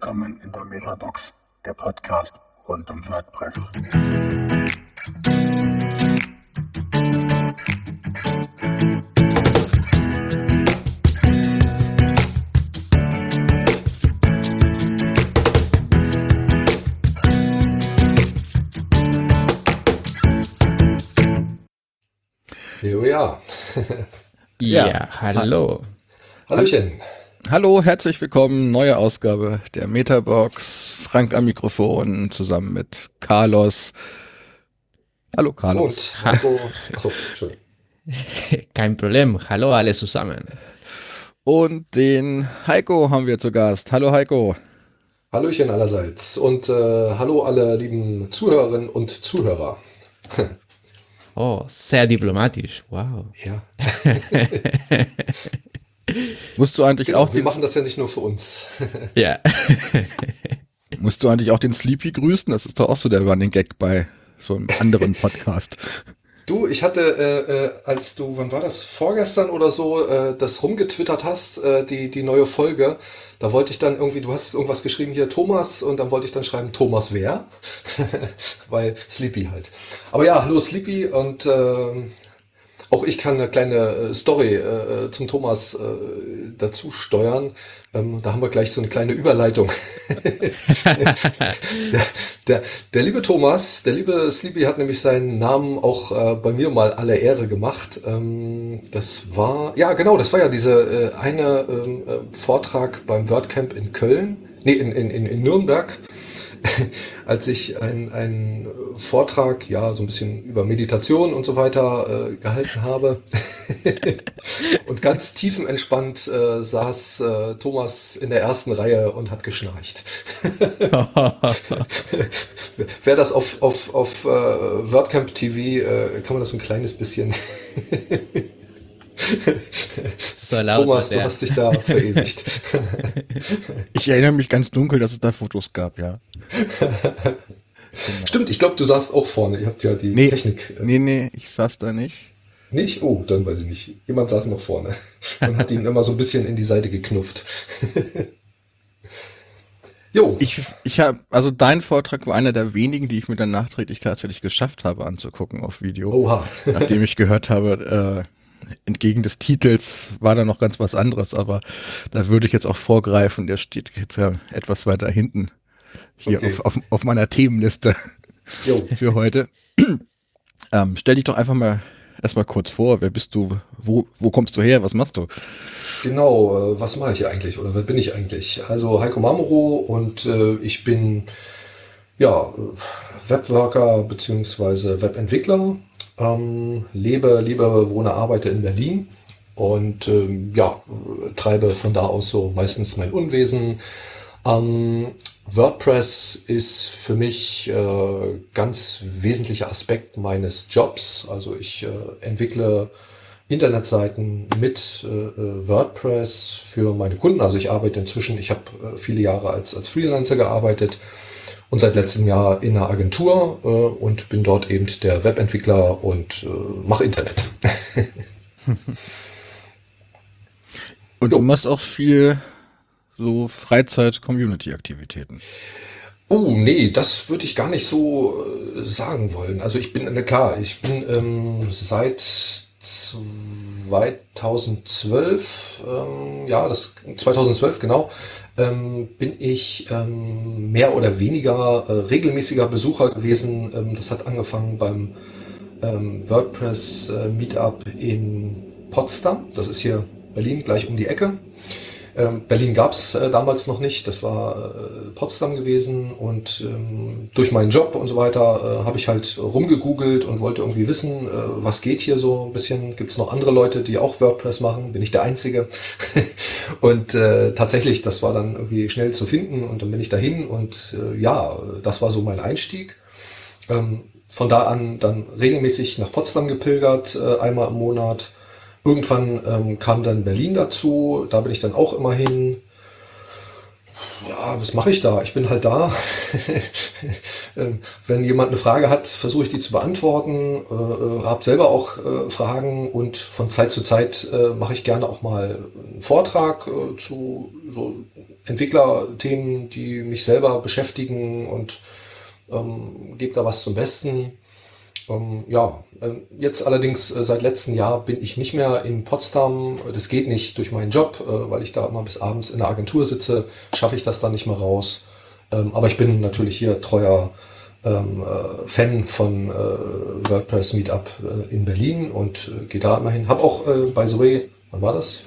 Willkommen in der Metabox, der Podcast rund um WordPress. Jo, ja. Ja, Ja, hallo. Hallöchen. Hallo, herzlich willkommen. Neue Ausgabe der Metabox. Frank am Mikrofon zusammen mit Carlos. Hallo, Carlos. Und. Achso, Entschuldigung. Kein Problem. Hallo alle zusammen. Und den Heiko haben wir zu Gast. Hallo, Heiko. Hallöchen allerseits. Und äh, hallo alle lieben Zuhörerinnen und Zuhörer. Oh, sehr diplomatisch. Wow. Ja. Musst du eigentlich Genau, auch wir machen das ja nicht nur für uns. Ja. musst du eigentlich auch den Sleepy grüßen? Das ist doch auch so der Running Gag bei so einem anderen Podcast. Du, ich hatte, äh, äh, als du, wann war das, vorgestern oder so, äh, das rumgetwittert hast, äh, die, die neue Folge, da wollte ich dann irgendwie, du hast irgendwas geschrieben hier, Thomas, und dann wollte ich dann schreiben, Thomas wer? Weil Sleepy halt. Aber ja, hallo Sleepy und äh, auch ich kann eine kleine äh, Story äh, zum Thomas äh, dazu steuern. Ähm, da haben wir gleich so eine kleine Überleitung. der, der, der liebe Thomas, der liebe Sleepy hat nämlich seinen Namen auch äh, bei mir mal alle Ehre gemacht. Ähm, das war, ja genau, das war ja diese äh, eine ähm, äh, Vortrag beim WordCamp in Köln, nee, in, in, in, in Nürnberg als ich einen Vortrag, ja, so ein bisschen über Meditation und so weiter äh, gehalten habe. und ganz tiefenentspannt äh, saß äh, Thomas in der ersten Reihe und hat geschnarcht. Wer das auf, auf, auf äh, WordCamp TV, äh, kann man das so ein kleines bisschen... So laut Thomas, du hast dich da verewigt. Ich erinnere mich ganz dunkel, dass es da Fotos gab, ja. Stimmt, ich glaube, du saßt auch vorne. Ihr habt ja die Nee, Technik. Äh, nee, nee, ich saß da nicht. Nicht? Oh, dann weiß ich nicht. Jemand saß noch vorne und hat ihn immer so ein bisschen in die Seite geknufft. jo, Ich, ich habe, also dein Vortrag war einer der wenigen, die ich mir dann nachträglich tatsächlich geschafft habe anzugucken auf Video. oha. Nachdem ich gehört habe, äh, entgegen des Titels war da noch ganz was anderes, aber da würde ich jetzt auch vorgreifen, der steht jetzt ja etwas weiter hinten hier Okay. auf, auf, auf meiner Themenliste Jo. für heute. ähm, stell dich doch einfach mal erstmal kurz vor, wer bist du, wo, wo kommst du her, was machst du? Genau, äh, was mache ich eigentlich oder wer bin ich eigentlich? Also Heiko Mamoro und äh, ich bin ja Webworker beziehungsweise Webentwickler, ähm, lebe, lebe, wohne, arbeite in Berlin und ähm, ja, treibe von da aus so meistens mein Unwesen. Ähm, WordPress ist für mich äh, ganz wesentlicher Aspekt meines Jobs. Also ich äh, entwickle Internetseiten mit äh, WordPress für meine Kunden. Also ich arbeite inzwischen, ich habe äh, viele Jahre als, als Freelancer gearbeitet und seit letztem Jahr in einer Agentur äh, und bin dort eben der Webentwickler und äh, mache Internet. Und du machst auch viel so Freizeit-Community-Aktivitäten. Oh, nee, das würde ich gar nicht so äh, sagen wollen. Also ich bin, na klar, ich bin ähm, seit 2012, ähm, ja, das 2012 genau, ähm, bin ich ähm, mehr oder weniger äh, regelmäßiger Besucher gewesen. Ähm, das hat angefangen beim ähm, WordPress äh, Meetup in Potsdam. Das ist hier Berlin gleich um die Ecke. Ähm, Berlin gab's äh, damals noch nicht, das war äh, Potsdam gewesen und ähm, durch meinen Job und so weiter äh, habe ich halt rumgegoogelt und wollte irgendwie wissen, äh, was geht hier so ein bisschen. Gibt's noch andere Leute, die auch WordPress machen? Bin ich der Einzige? und äh, tatsächlich, das war dann irgendwie schnell zu finden und dann bin ich dahin und äh, ja, das war so mein Einstieg. Ähm, von da an dann regelmäßig nach Potsdam gepilgert, äh, einmal im Monat. Irgendwann ähm, kam dann Berlin dazu, da bin ich dann auch immer hin. Ja, was mache ich da? Ich bin halt da. Ähm, Wenn jemand eine Frage hat, versuche ich die zu beantworten. Äh, äh, habe selber auch äh, Fragen und von Zeit zu Zeit äh, mache ich gerne auch mal einen Vortrag äh, zu so Entwicklerthemen, die mich selber beschäftigen und ähm, gebe da was zum Besten. Ähm, ja, äh, jetzt allerdings äh, seit letztem Jahr bin ich nicht mehr in Potsdam. Das geht nicht durch meinen Job, äh, weil ich da immer bis abends in der Agentur sitze, schaffe ich das dann nicht mehr raus. Ähm, aber ich bin natürlich hier treuer ähm, äh, Fan von WordPress Meetup in Berlin und gehe da immer hin. Hab auch, by the way, wann war das?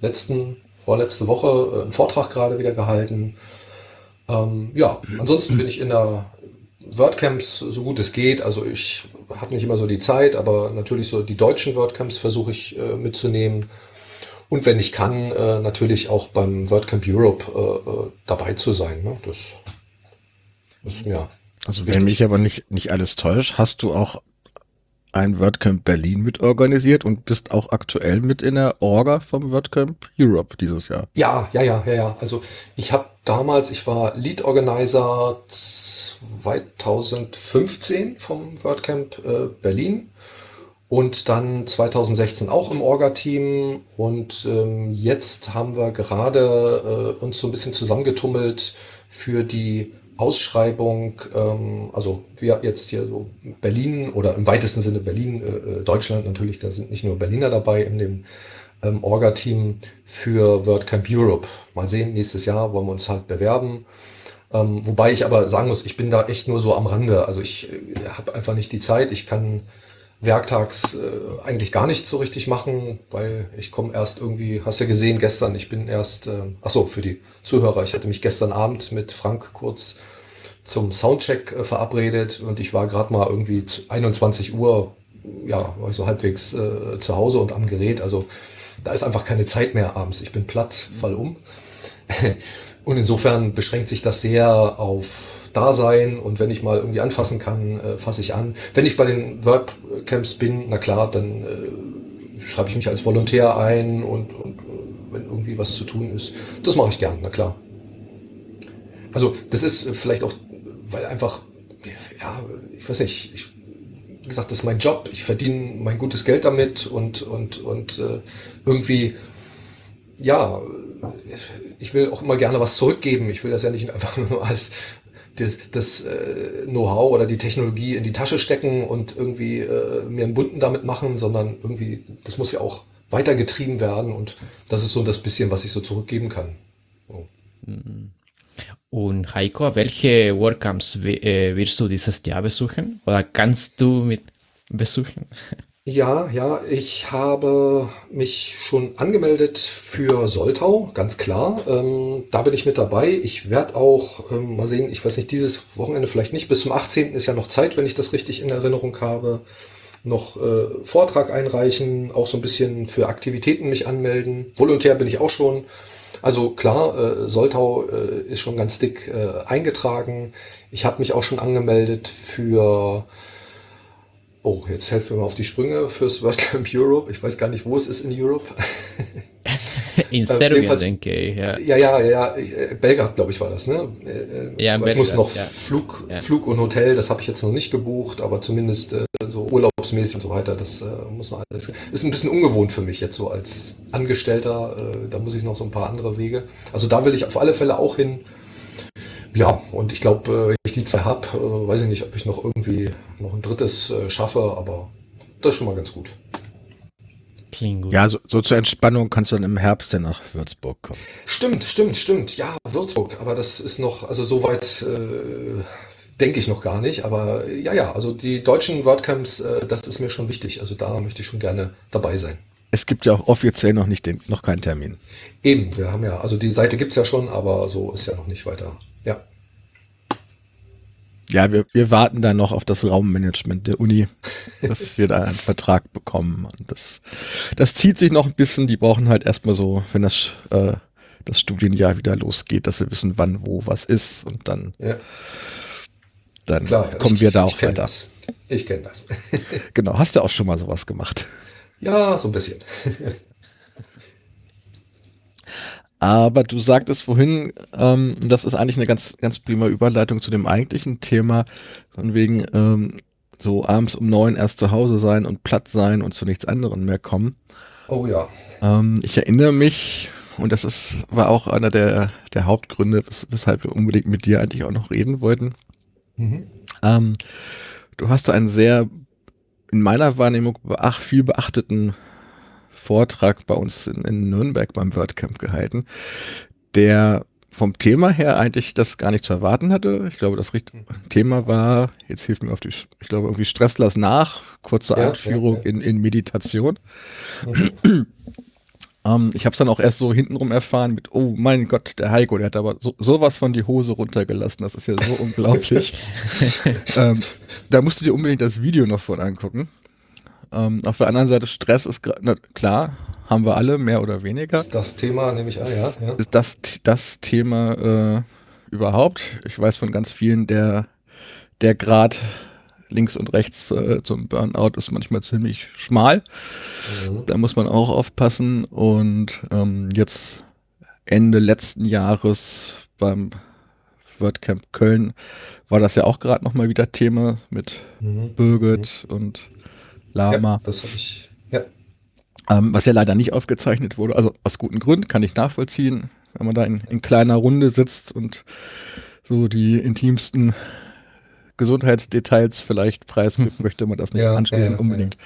Letzten, vorletzte Woche einen Vortrag gerade wieder gehalten. Ähm, ja, ansonsten bin ich in der WordCamps so gut es geht. Also ich habe nicht immer so die Zeit, aber natürlich so die deutschen WordCamps versuche ich äh, mitzunehmen. Und wenn ich kann, äh, natürlich auch beim WordCamp Europe äh, äh dabei zu sein. Ne? Das ist mir. Also wenn mich aber nicht, nicht alles täuscht, hast du auch ein WordCamp Berlin mit organisiert und bist auch aktuell mit in der Orga vom WordCamp Europe dieses Jahr. Ja, ja, ja, ja, ja. Also ich habe damals, ich war Lead Organizer 2015 vom WordCamp äh, Berlin und dann 2016 auch im Orga-Team und ähm, jetzt haben wir gerade äh, uns so ein bisschen zusammengetummelt für die Ausschreibung, ähm, also wir jetzt hier so Berlin oder im weitesten Sinne Berlin, äh, äh, Deutschland natürlich, da sind nicht nur Berliner dabei in dem ähm, Orga-Team für WordCamp Europe. Mal sehen, nächstes Jahr wollen wir uns halt bewerben. Ähm, wobei ich aber sagen muss, ich bin da echt nur so am Rande. Also ich äh, habe einfach nicht die Zeit. Ich kann werktags äh, eigentlich gar nichts so richtig machen, weil ich komme erst irgendwie, hast ja gesehen gestern, ich bin erst, äh, ach so, für die Zuhörer, ich hatte mich gestern Abend mit Frank kurz zum Soundcheck äh, verabredet und ich war gerade mal irgendwie 21 Uhr, ja, war ich so halbwegs äh, zu Hause und am Gerät, also da ist einfach keine Zeit mehr abends. Ich bin platt, fall um. Und insofern beschränkt sich das sehr auf Dasein und wenn ich mal irgendwie anfassen kann, äh, fasse ich an. Wenn ich bei den WordCamps bin, na klar, dann äh, schreibe ich mich als Volontär ein und, und äh, wenn irgendwie was zu tun ist, das mache ich gern, na klar. Also das ist vielleicht auch, weil einfach, ja, ich weiß nicht, ich, wie gesagt, das ist mein Job, ich verdiene mein gutes Geld damit und, und, und äh, irgendwie, ja, ich will auch immer gerne was zurückgeben. Ich will das ja nicht einfach nur als das, das äh, Know-how oder die Technologie in die Tasche stecken und irgendwie äh, mir einen bunten damit machen, sondern irgendwie, das muss ja auch weitergetrieben werden und das ist so das bisschen, was ich so zurückgeben kann. So. Und Heiko, welche WordCamps äh, wirst du dieses Jahr besuchen oder kannst du mit besuchen? Ja, ja, ich habe mich schon angemeldet für Soltau, ganz klar. Ähm, da bin ich mit dabei. Ich werde auch, ähm, mal sehen, ich weiß nicht, dieses Wochenende vielleicht nicht, bis zum 18. ist ja noch Zeit, wenn ich das richtig in Erinnerung habe, noch äh, Vortrag einreichen, auch so ein bisschen für Aktivitäten mich anmelden. Volontär bin ich auch schon. Also klar, äh, Soltau äh, ist schon ganz dick äh, eingetragen. Ich habe mich auch schon angemeldet für Oh, jetzt helfen wir mal auf die Sprünge fürs WordCamp Europe. Ich weiß gar nicht, wo es ist in Europe. in Serbien, denke ich. Ja, ja, ja, ja. Belgrad, glaube ich, war das, ne? Ja, ich Belgrad, muss noch ja. Flug, Ja. Flug und Hotel, das habe ich jetzt noch nicht gebucht, aber zumindest äh, so urlaubsmäßig und so weiter, das äh, muss noch alles. Ist ein bisschen ungewohnt für mich jetzt so als Angestellter. Äh, da muss ich noch so ein paar andere Wege. Also da will ich auf alle Fälle auch hin. Ja, und ich glaube, äh, wenn ich die zwei habe, äh, weiß ich nicht, ob ich noch irgendwie noch ein drittes äh, schaffe, aber das ist schon mal ganz gut. Klingt gut. Ja, so, so zur Entspannung kannst du dann im Herbst ja nach Würzburg kommen. Stimmt, stimmt, stimmt. Ja, Würzburg, aber das ist noch, also soweit äh, denke ich noch gar nicht. Aber ja, ja, also die deutschen WordCamps, äh, das ist mir schon wichtig. Also da möchte ich schon gerne dabei sein. Es gibt ja auch offiziell noch nicht den, noch keinen Termin. Eben, wir haben ja, also die Seite gibt's ja schon, aber so ist ja noch nicht weiter. Ja. Ja, wir, wir warten da noch auf das Raummanagement der Uni, dass wir da einen Vertrag bekommen. Und das, das zieht sich noch ein bisschen. Die brauchen halt erstmal so, wenn das, äh, das Studienjahr wieder losgeht, dass sie wissen, wann, wo, was ist. Und dann, ja. dann Klar, kommen ich, wir da auch weiter. Das. Ich kenne das. Genau, hast du auch schon mal sowas gemacht. ja, so ein bisschen. Aber du sagtest vorhin, ähm, das ist eigentlich eine ganz, ganz prima Überleitung zu dem eigentlichen Thema, von wegen ähm, so abends um neun erst zu Hause sein und platt sein und zu nichts anderem mehr kommen. Oh ja. Ähm, ich erinnere mich, und das ist, war auch einer der, der Hauptgründe, wes weshalb wir unbedingt mit dir eigentlich auch noch reden wollten. Mhm. Ähm, du hast einen sehr, in meiner Wahrnehmung, beach, viel beachteten Vortrag bei uns in, in Nürnberg beim WordCamp gehalten, der vom Thema her eigentlich das gar nicht zu erwarten hatte. Ich glaube, das Richt Thema war, jetzt hilft mir auf die, ich glaube irgendwie Stresslass nach, kurze Ja, Einführung ja, ja. In, in Meditation. Mhm. Ähm, ich habe es dann auch erst so hintenrum erfahren mit, oh mein Gott, der Heiko, der hat aber so, sowas von die Hose runtergelassen. Das ist ja so unglaublich. ähm, da musst du dir unbedingt das Video noch von angucken. Ähm, auf der anderen Seite, Stress ist na, klar, haben wir alle, mehr oder weniger. Ist das Thema, nehme ich an, ja. ja. Ist das, das Thema äh, überhaupt? Ich weiß von ganz vielen, der, der Grad links und rechts äh, zum Burnout ist manchmal ziemlich schmal. Mhm. Da muss man auch aufpassen. Und ähm, jetzt Ende letzten Jahres beim WordCamp Köln war das ja auch gerade nochmal wieder Thema mit Mhm. Birgit und Lama. Ja, das habe ich. Ja. Ähm, was ja leider nicht aufgezeichnet wurde. Also aus guten Gründen kann ich nachvollziehen, wenn man da in, in kleiner Runde sitzt und so die intimsten Gesundheitsdetails vielleicht preisgibt, möchte man das nicht Ja, anschließend ja, ja, unbedingt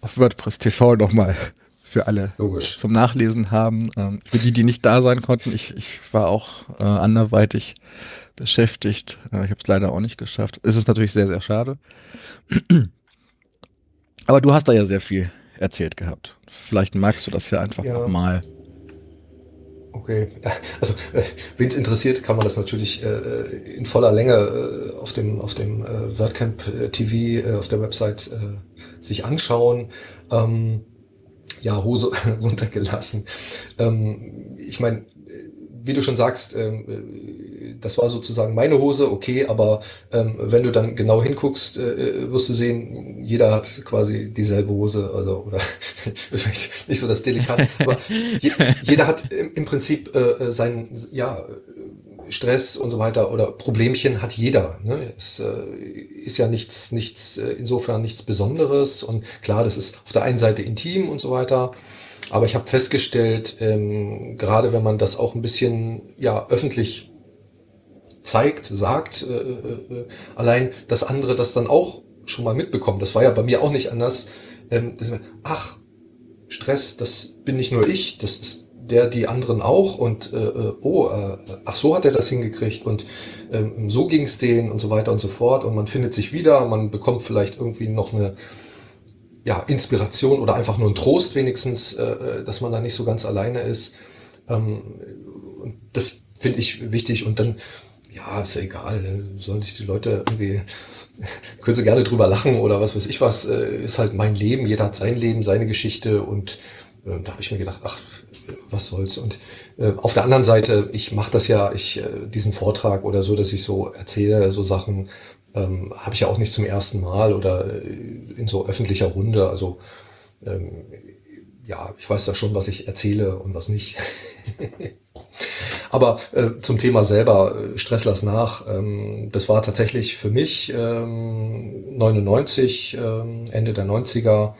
auf WordPress TV nochmal für alle Logisch. zum Nachlesen haben. Ähm, für die, die nicht da sein konnten, ich, ich war auch äh, anderweitig beschäftigt. Äh, ich habe es leider auch nicht geschafft. Es ist natürlich sehr, sehr schade. Aber du hast da ja sehr viel erzählt gehabt. Vielleicht magst du das ja einfach Ja. nochmal. Okay, also äh, wen es interessiert, kann man das natürlich äh, in voller Länge äh, auf dem auf dem äh, WordCamp äh, TV äh, auf der Website äh, sich anschauen. Ähm, ja, Hose runtergelassen. Ähm, ich meine, wie du schon sagst, ähm, äh, das war sozusagen meine Hose, okay, aber ähm, wenn du dann genau hinguckst, äh, wirst du sehen, jeder hat quasi dieselbe Hose, also oder das ist vielleicht nicht so das Delikat, aber je, jeder hat im, Prinzip äh, seinen, ja, Stress und so weiter oder Problemchen hat jeder. Ne? Es äh, ist ja nichts, nichts, äh, insofern nichts Besonderes und klar, das ist auf der einen Seite intim und so weiter. Aber ich habe festgestellt, ähm, gerade wenn man das auch ein bisschen ja öffentlich zeigt, sagt, äh, äh, äh, allein, dass andere das dann auch schon mal mitbekommen. Das war ja bei mir auch nicht anders. Ähm, dass man, ach, Stress, das bin nicht nur ich, das ist der, die anderen auch und äh, äh, oh, äh, ach so hat er das hingekriegt und ähm, so ging es denen und so weiter und so fort und man findet sich wieder, man bekommt vielleicht irgendwie noch eine ja, Inspiration oder einfach nur ein Trost wenigstens, äh, äh, dass man da nicht so ganz alleine ist. Ähm, und das finde ich wichtig und dann, ja, ist ja egal, äh, sollen sich die Leute irgendwie, können sie gerne drüber lachen oder was weiß ich was, äh, ist halt mein Leben, jeder hat sein Leben, seine Geschichte und äh, da habe ich mir gedacht, ach, äh, was soll's. Und äh, auf der anderen Seite, ich mache das ja, ich äh, diesen Vortrag oder so, dass ich so erzähle, so Sachen, ähm, habe ich ja auch nicht zum ersten Mal oder äh, in so öffentlicher Runde. Also ähm, ja, ich weiß da schon, was ich erzähle und was nicht. Aber äh, zum Thema selber, äh, Stress lass nach, ähm, das war tatsächlich für mich ähm, 99, ähm, Ende der 90er,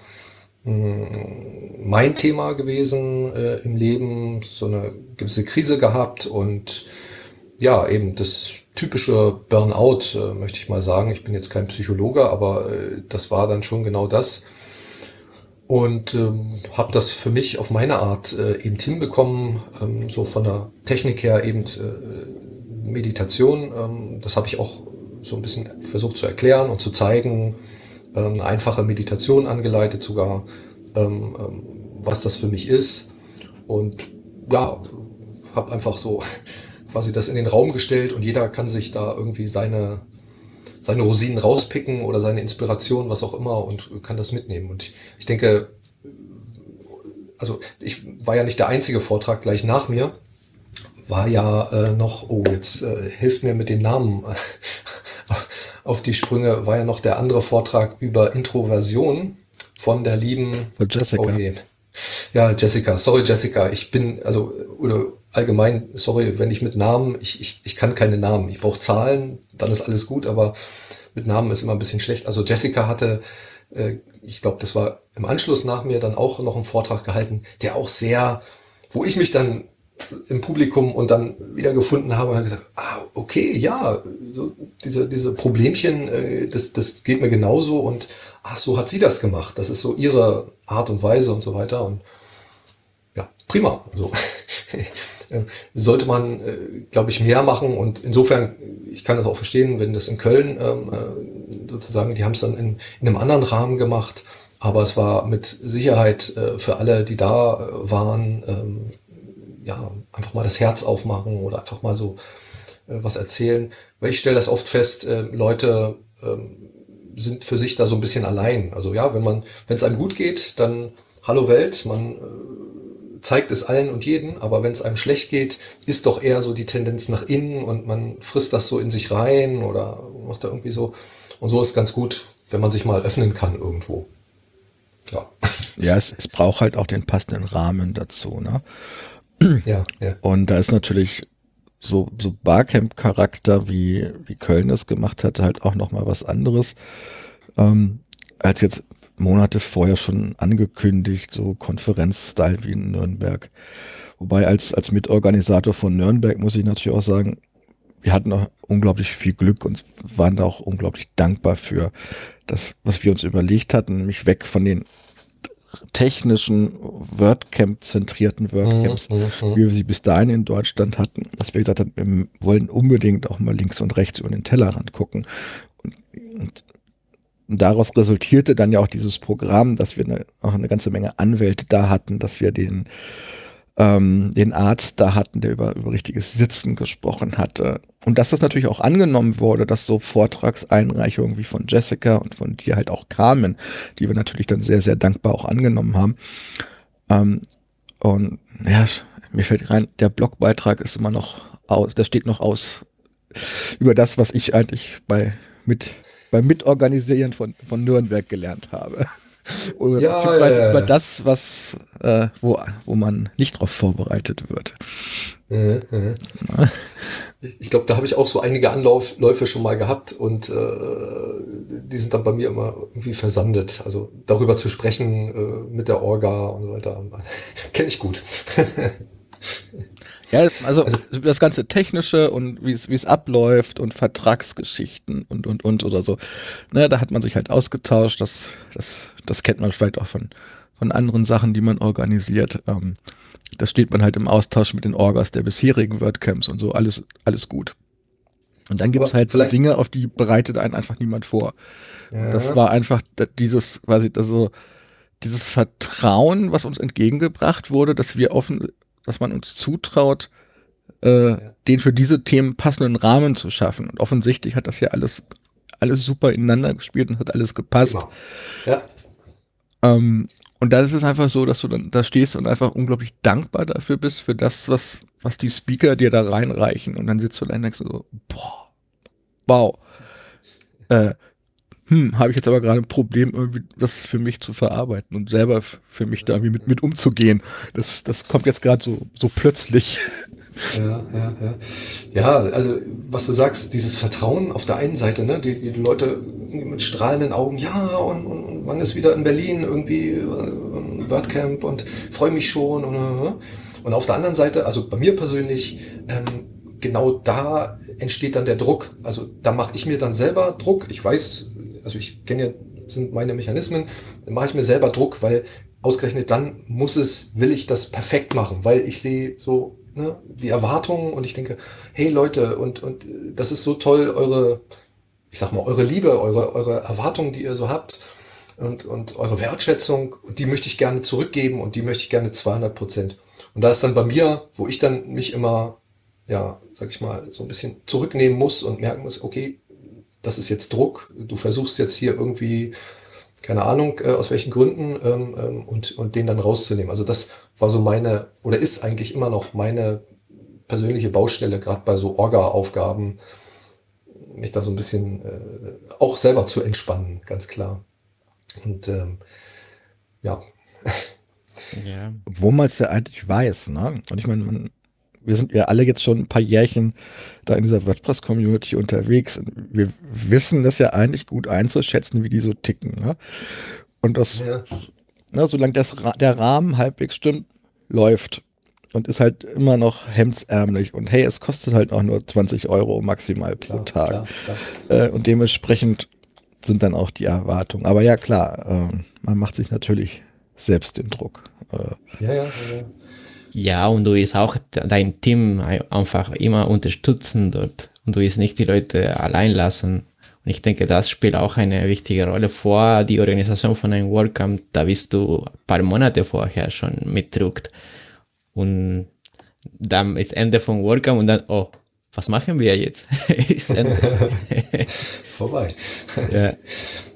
mh, mein Thema gewesen äh, im Leben, so eine gewisse Krise gehabt und ja, eben das typische Burnout, äh, möchte ich mal sagen. Ich bin jetzt kein Psychologe, aber äh, das war dann schon genau das. Und ähm, habe das für mich auf meine Art äh, eben hinbekommen, ähm, so von der Technik her eben äh, Meditation. Ähm, das habe ich auch so ein bisschen versucht zu erklären und zu zeigen. Ähm, einfache Meditation angeleitet sogar, ähm, ähm, was das für mich ist. Und ja, habe einfach so quasi das in den Raum gestellt und jeder kann sich da irgendwie seine, seine Rosinen rauspicken oder seine Inspiration, was auch immer und kann das mitnehmen. Und ich denke, also ich war ja nicht der einzige Vortrag gleich nach mir, war ja äh, noch, oh, jetzt äh, hilft mir mit den Namen auf die Sprünge, war ja noch der andere Vortrag über Introversion von der lieben Von Jessica. Oh je. Ja, Jessica, sorry Jessica, ich bin, also, oder allgemein, sorry, wenn ich mit Namen, ich, ich, ich kann keine Namen. Ich brauche Zahlen, dann ist alles gut, aber mit Namen ist immer ein bisschen schlecht. Also Jessica hatte, äh, ich glaube, das war im Anschluss nach mir dann auch noch einen Vortrag gehalten, der auch sehr, wo ich mich dann im Publikum und dann wieder gefunden habe und gesagt, ah, okay, ja, so diese, diese Problemchen, äh, das, das geht mir genauso und ach, so hat sie das gemacht. Das ist so ihre Art und Weise und so weiter. Und ja, prima. So. Sollte man, äh, glaube ich, mehr machen und insofern, ich kann das auch verstehen, wenn das in Köln ähm, äh, sozusagen, die haben es dann in, in einem anderen Rahmen gemacht, aber es war mit Sicherheit äh, für alle, die da waren, ähm, ja, einfach mal das Herz aufmachen oder einfach mal so was erzählen. Weil ich stelle das oft fest, Leute sind für sich da so ein bisschen allein. Also ja, wenn man, wenn es einem gut geht, dann hallo Welt, man zeigt es allen und jeden, aber wenn es einem schlecht geht, ist doch eher so die Tendenz nach innen und man frisst das so in sich rein oder macht da irgendwie so. Und so ist ganz gut, wenn man sich mal öffnen kann irgendwo. Ja. Ja, es, es braucht halt auch den passenden Rahmen dazu, ne? Ja, ja. Und da ist natürlich so, so Barcamp-Charakter, wie, wie Köln es gemacht hat, halt auch nochmal was anderes, ähm, als jetzt Monate vorher schon angekündigt, so Konferenz-Style wie in Nürnberg. Wobei als, als Mitorganisator von Nürnberg muss ich natürlich auch sagen, wir hatten auch unglaublich viel Glück und waren da auch unglaublich dankbar für das, was wir uns überlegt hatten, nämlich weg von den technischen WordCamp-zentrierten WordCamps, Mhm, mhm. wie wir sie bis dahin in Deutschland hatten, dass wir gesagt haben, wir wollen unbedingt auch mal links und rechts über den Tellerrand gucken. Und, und daraus resultierte dann ja auch dieses Programm, dass wir eine, eine ganze Menge Anwälte da hatten, dass wir den, ähm, den Arzt da hatten, der über, über richtiges Sitzen gesprochen hatte. Und dass das natürlich auch angenommen wurde, dass so Vortragseinreichungen wie von Jessica und von dir halt auch kamen, die wir natürlich dann sehr, sehr dankbar auch angenommen haben. Ähm, und ja, mir fällt rein, der Blogbeitrag ist immer noch aus, der steht noch aus über das, was ich eigentlich bei mit beim Mitorganisieren von, von Nürnberg gelernt habe. Oder Ja, beziehungsweise ja, über das, was, äh, wo, wo man nicht drauf vorbereitet wird. Mhm, mhm. Ich glaube, da habe ich auch so einige Anläufe schon mal gehabt und äh, die sind dann bei mir immer irgendwie versandet. Also darüber zu sprechen äh, mit der Orga und so weiter, kenne ich gut. Ja, also, das ganze Technische und wie es wie es abläuft und Vertragsgeschichten und und und oder so. Ne, da hat man sich halt ausgetauscht. Das das das kennt man vielleicht auch von von anderen Sachen, die man organisiert. Ähm, da steht man halt im Austausch mit den Orgas der bisherigen WordCamps und so. Alles alles gut. Und dann gibt es halt so vielleicht- Dinge, auf die bereitet einen einfach niemand vor. Und Das war einfach dieses, quasi, das so, dieses Vertrauen, was uns entgegengebracht wurde, dass wir offen, dass man uns zutraut, äh, den für diese Themen passenden Rahmen zu schaffen. Und offensichtlich hat das ja alles, alles super ineinander gespielt und hat alles gepasst. Immer. Ja, Ähm, und da ist es einfach so, dass du dann da stehst und einfach unglaublich dankbar dafür bist, für das, was, was die Speaker dir da reinreichen. Und dann sitzt du da und denkst so, boah, wow. Äh, hm, habe ich jetzt aber gerade ein Problem, irgendwie das für mich zu verarbeiten und selber für mich da irgendwie mit, mit umzugehen. Das, das kommt jetzt gerade so, so plötzlich. ja, ja, ja. Ja, also was du sagst, dieses Vertrauen auf der einen Seite, ne, die, die Leute mit strahlenden Augen, ja, und, und, wann ist wieder in Berlin irgendwie äh, WordCamp und freue mich schon und, äh, und auf der anderen Seite, also bei mir persönlich, ähm, genau da entsteht dann der Druck. Also da mache ich mir dann selber Druck. Ich weiß, also ich kenne ja, sind meine Mechanismen, dann mache ich mir selber Druck, weil ausgerechnet dann muss es, will ich das perfekt machen, weil ich sehe so ne, die Erwartungen und ich denke, hey Leute, und, und äh, das ist so toll, eure, ich sag mal, eure Liebe, eure, eure Erwartungen, die ihr so habt und, und eure Wertschätzung, die möchte ich gerne zurückgeben und die möchte ich gerne 200 Prozent. Und da ist dann bei mir, wo ich dann mich immer, ja, sag ich mal, so ein bisschen zurücknehmen muss und merken muss, okay, das ist jetzt Druck, du versuchst jetzt hier irgendwie, keine Ahnung, äh, aus welchen Gründen, ähm, ähm, und, und den dann rauszunehmen. Also das war so meine, oder ist eigentlich immer noch meine persönliche Baustelle, gerade bei so Orga-Aufgaben, mich da so ein bisschen äh, auch selber zu entspannen, ganz klar. Und ähm, ja, Ja. Wo man es ja eigentlich weiß, ne? Und ich meine, man, wir sind ja alle jetzt schon ein paar Jährchen da in dieser WordPress-Community unterwegs. Wir wissen das ja eigentlich gut einzuschätzen, wie die so ticken. Ne? Und das, ja, ne, solange das, der Rahmen halbwegs stimmt, läuft. und ist halt immer noch hemdsärmlich und hey, es kostet halt auch nur 20 Euro maximal pro Klar, Tag. klar, klar. Äh, und dementsprechend sind dann auch die Erwartungen. Aber ja, klar, äh, man macht sich natürlich selbst den Druck. Äh, Ja, ja, ja, ja. Und du willst auch de- dein Team ein- einfach immer unterstützen dort. Und du willst nicht die Leute allein lassen. Und ich denke, das spielt auch eine wichtige Rolle vor die Organisation von einem WordCamp. Da bist du ein paar Monate vorher schon mitdruckt. Und dann ist Ende von WordCamp und dann, oh, was machen wir jetzt? ist Ende. Vorbei. ja,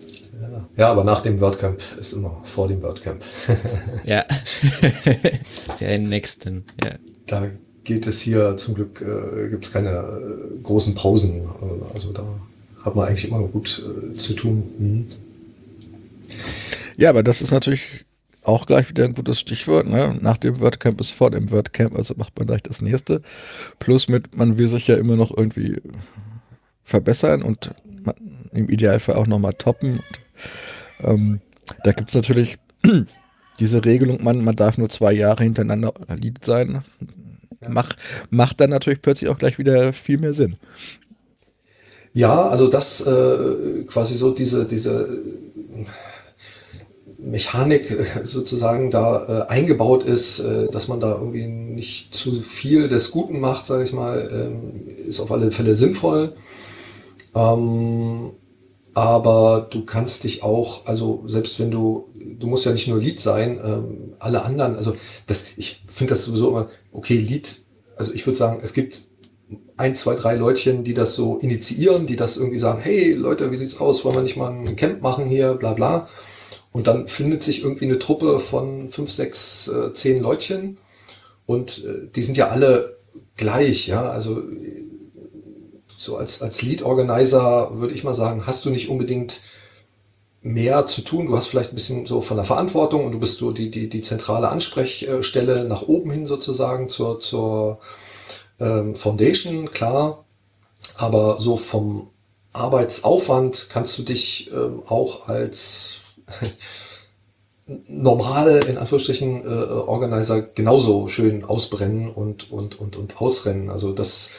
Ja, aber nach dem WordCamp ist immer vor dem WordCamp. ja. Für den nächsten, ja. Da geht es hier zum Glück, äh, gibt es keine äh, großen Pausen. Äh, also da hat man eigentlich immer gut äh, zu tun. Mhm. Ja, aber das ist natürlich auch gleich wieder ein gutes Stichwort. Ne? Nach dem WordCamp ist vor dem WordCamp, also macht man gleich das nächste. Plus mit, man will sich ja immer noch irgendwie verbessern und man, im Idealfall auch nochmal toppen. Und, ähm, da gibt es natürlich diese Regelung, man, man darf nur zwei Jahre hintereinander Lead sein. Mach, macht dann natürlich plötzlich auch gleich wieder viel mehr Sinn. Ja, also das äh, quasi so diese, diese Mechanik sozusagen da äh, eingebaut ist, äh, dass man da irgendwie nicht zu viel des Guten macht, sage ich mal, ähm, ist auf alle Fälle sinnvoll. Ähm, aber du kannst dich auch, also selbst wenn du, du musst ja nicht nur Lead sein, ähm, alle anderen, also das, ich finde das sowieso immer, okay, Lead, also ich würde sagen, es gibt ein, zwei, drei Leutchen, die das so initiieren, die das irgendwie sagen, hey Leute, wie sieht's aus, wollen wir nicht mal ein Camp machen hier, bla bla. Und dann findet sich irgendwie eine Truppe von fünf, sechs, äh, zehn Leutchen. Und äh, die sind ja alle gleich, ja, also so als, als Lead Organizer würde ich mal sagen, hast du nicht unbedingt mehr zu tun. Du hast vielleicht ein bisschen so von der Verantwortung und du bist so die, die, die zentrale Ansprechstelle nach oben hin sozusagen zur, zur ähm, Foundation, klar. Aber so vom Arbeitsaufwand kannst du dich ähm, auch als normal, in Anführungsstrichen, äh, Organizer genauso schön ausbrennen und, und, und, und ausrennen. Also das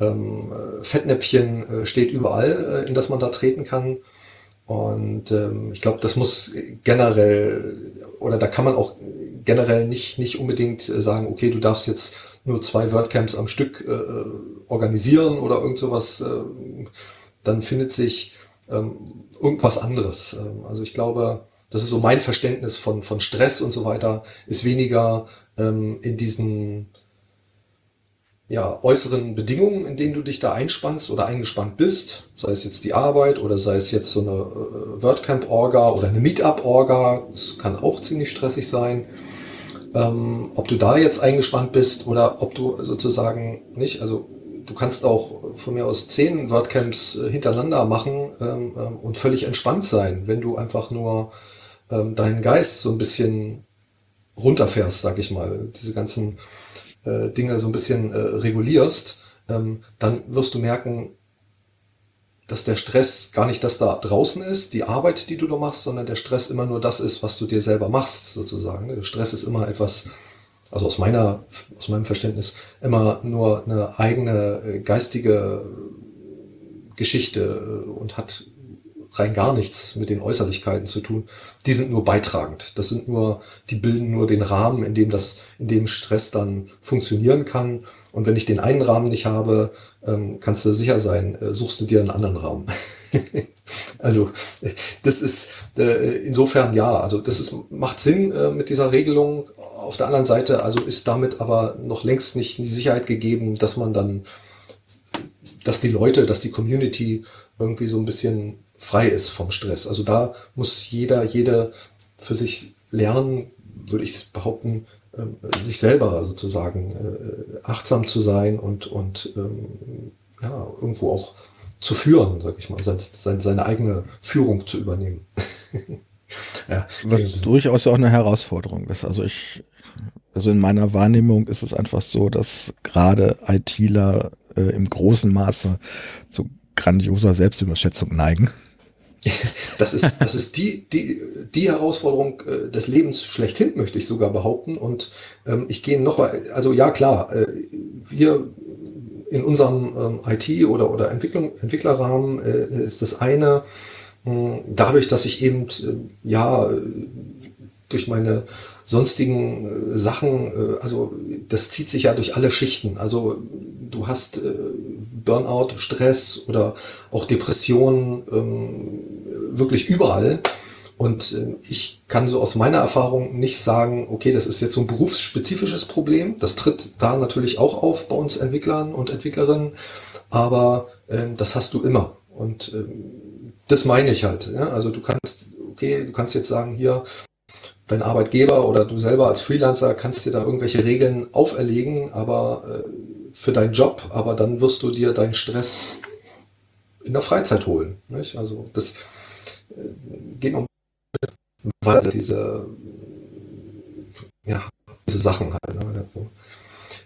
ähm, äh, Fettnäpfchen äh, steht überall, äh, in das man da treten kann. Und ähm, ich glaube, das muss generell, oder da kann man auch generell nicht, nicht unbedingt äh, sagen, okay, du darfst jetzt nur zwei WordCamps am Stück äh, organisieren oder irgend sowas. Äh, dann findet sich ähm, irgendwas anderes. Ähm, also ich glaube, das ist so mein Verständnis von, von Stress und so weiter, ist weniger ähm, in diesen ja, äußeren Bedingungen, in denen du dich da einspannst oder eingespannt bist, sei es jetzt die Arbeit oder sei es jetzt so eine äh, WordCamp-Orga oder eine Meetup-Orga, es kann auch ziemlich stressig sein. Ähm, ob du da jetzt eingespannt bist oder ob du sozusagen nicht, also du kannst auch von mir aus zehn WordCamps äh, hintereinander machen ähm, ähm, und völlig entspannt sein, wenn du einfach nur ähm, deinen Geist so ein bisschen runterfährst, sag ich mal, diese ganzen äh, Dinge so ein bisschen äh, regulierst, ähm, dann wirst du merken, dass der Stress gar nicht das da draußen ist, die Arbeit, die du da machst, sondern der Stress immer nur das ist, was du dir selber machst, sozusagen. Der Stress ist immer etwas, also aus meiner, aus meinem Verständnis, immer nur eine eigene äh, geistige Geschichte äh, und hat rein gar nichts mit den Äußerlichkeiten zu tun. Die sind nur beitragend. Das sind nur, die bilden nur den Rahmen, in dem das, in dem Stress dann funktionieren kann. Und wenn ich den einen Rahmen nicht habe, ähm, kannst du sicher sein, äh, suchst du dir einen anderen Rahmen. also das ist äh, insofern ja, also das ist macht Sinn äh, mit dieser Regelung. Auf der anderen Seite, also ist damit aber noch längst nicht die Sicherheit gegeben, dass man dann, dass die Leute, dass die Community irgendwie so ein bisschen frei ist vom Stress. Also da muss jeder, jeder für sich lernen, würde ich behaupten, ähm, sich selber sozusagen äh, achtsam zu sein und, und ähm, ja, irgendwo auch zu führen, sag ich mal, sein, sein, seine eigene Führung zu übernehmen. ja, Was durchaus ja auch eine Herausforderung ist. Also ich, also in meiner Wahrnehmung ist es einfach so, dass gerade ITler äh, im großen Maße zu grandioser Selbstüberschätzung neigen. Das ist, das ist die, die, die Herausforderung äh, des Lebens schlechthin, möchte ich sogar behaupten. Und ähm, ich gehe noch, also ja klar, äh, wir in unserem ähm, IT- oder, oder Entwicklung, Entwicklerrahmen äh, ist das eine, mh, dadurch, dass ich eben, äh, ja, durch meine sonstigen äh, Sachen, äh, also das zieht sich ja durch alle Schichten. Also du hast äh, Burnout, Stress oder auch Depressionen ähm, wirklich überall. Und äh, ich kann so aus meiner Erfahrung nicht sagen, okay, das ist jetzt so ein berufsspezifisches Problem. Das tritt da natürlich auch auf bei uns Entwicklern und Entwicklerinnen, aber äh, das hast du immer. Und ähm, das meine ich halt. Ja? Also du kannst, okay, du kannst jetzt sagen, hier, dein Arbeitgeber oder du selber als Freelancer kannst dir da irgendwelche Regeln auferlegen, aber äh, für deinen Job, aber dann wirst du dir deinen Stress in der Freizeit holen. Nicht? Also das äh, geht um weiter diese ja diese Sachen halt. Ne? Also,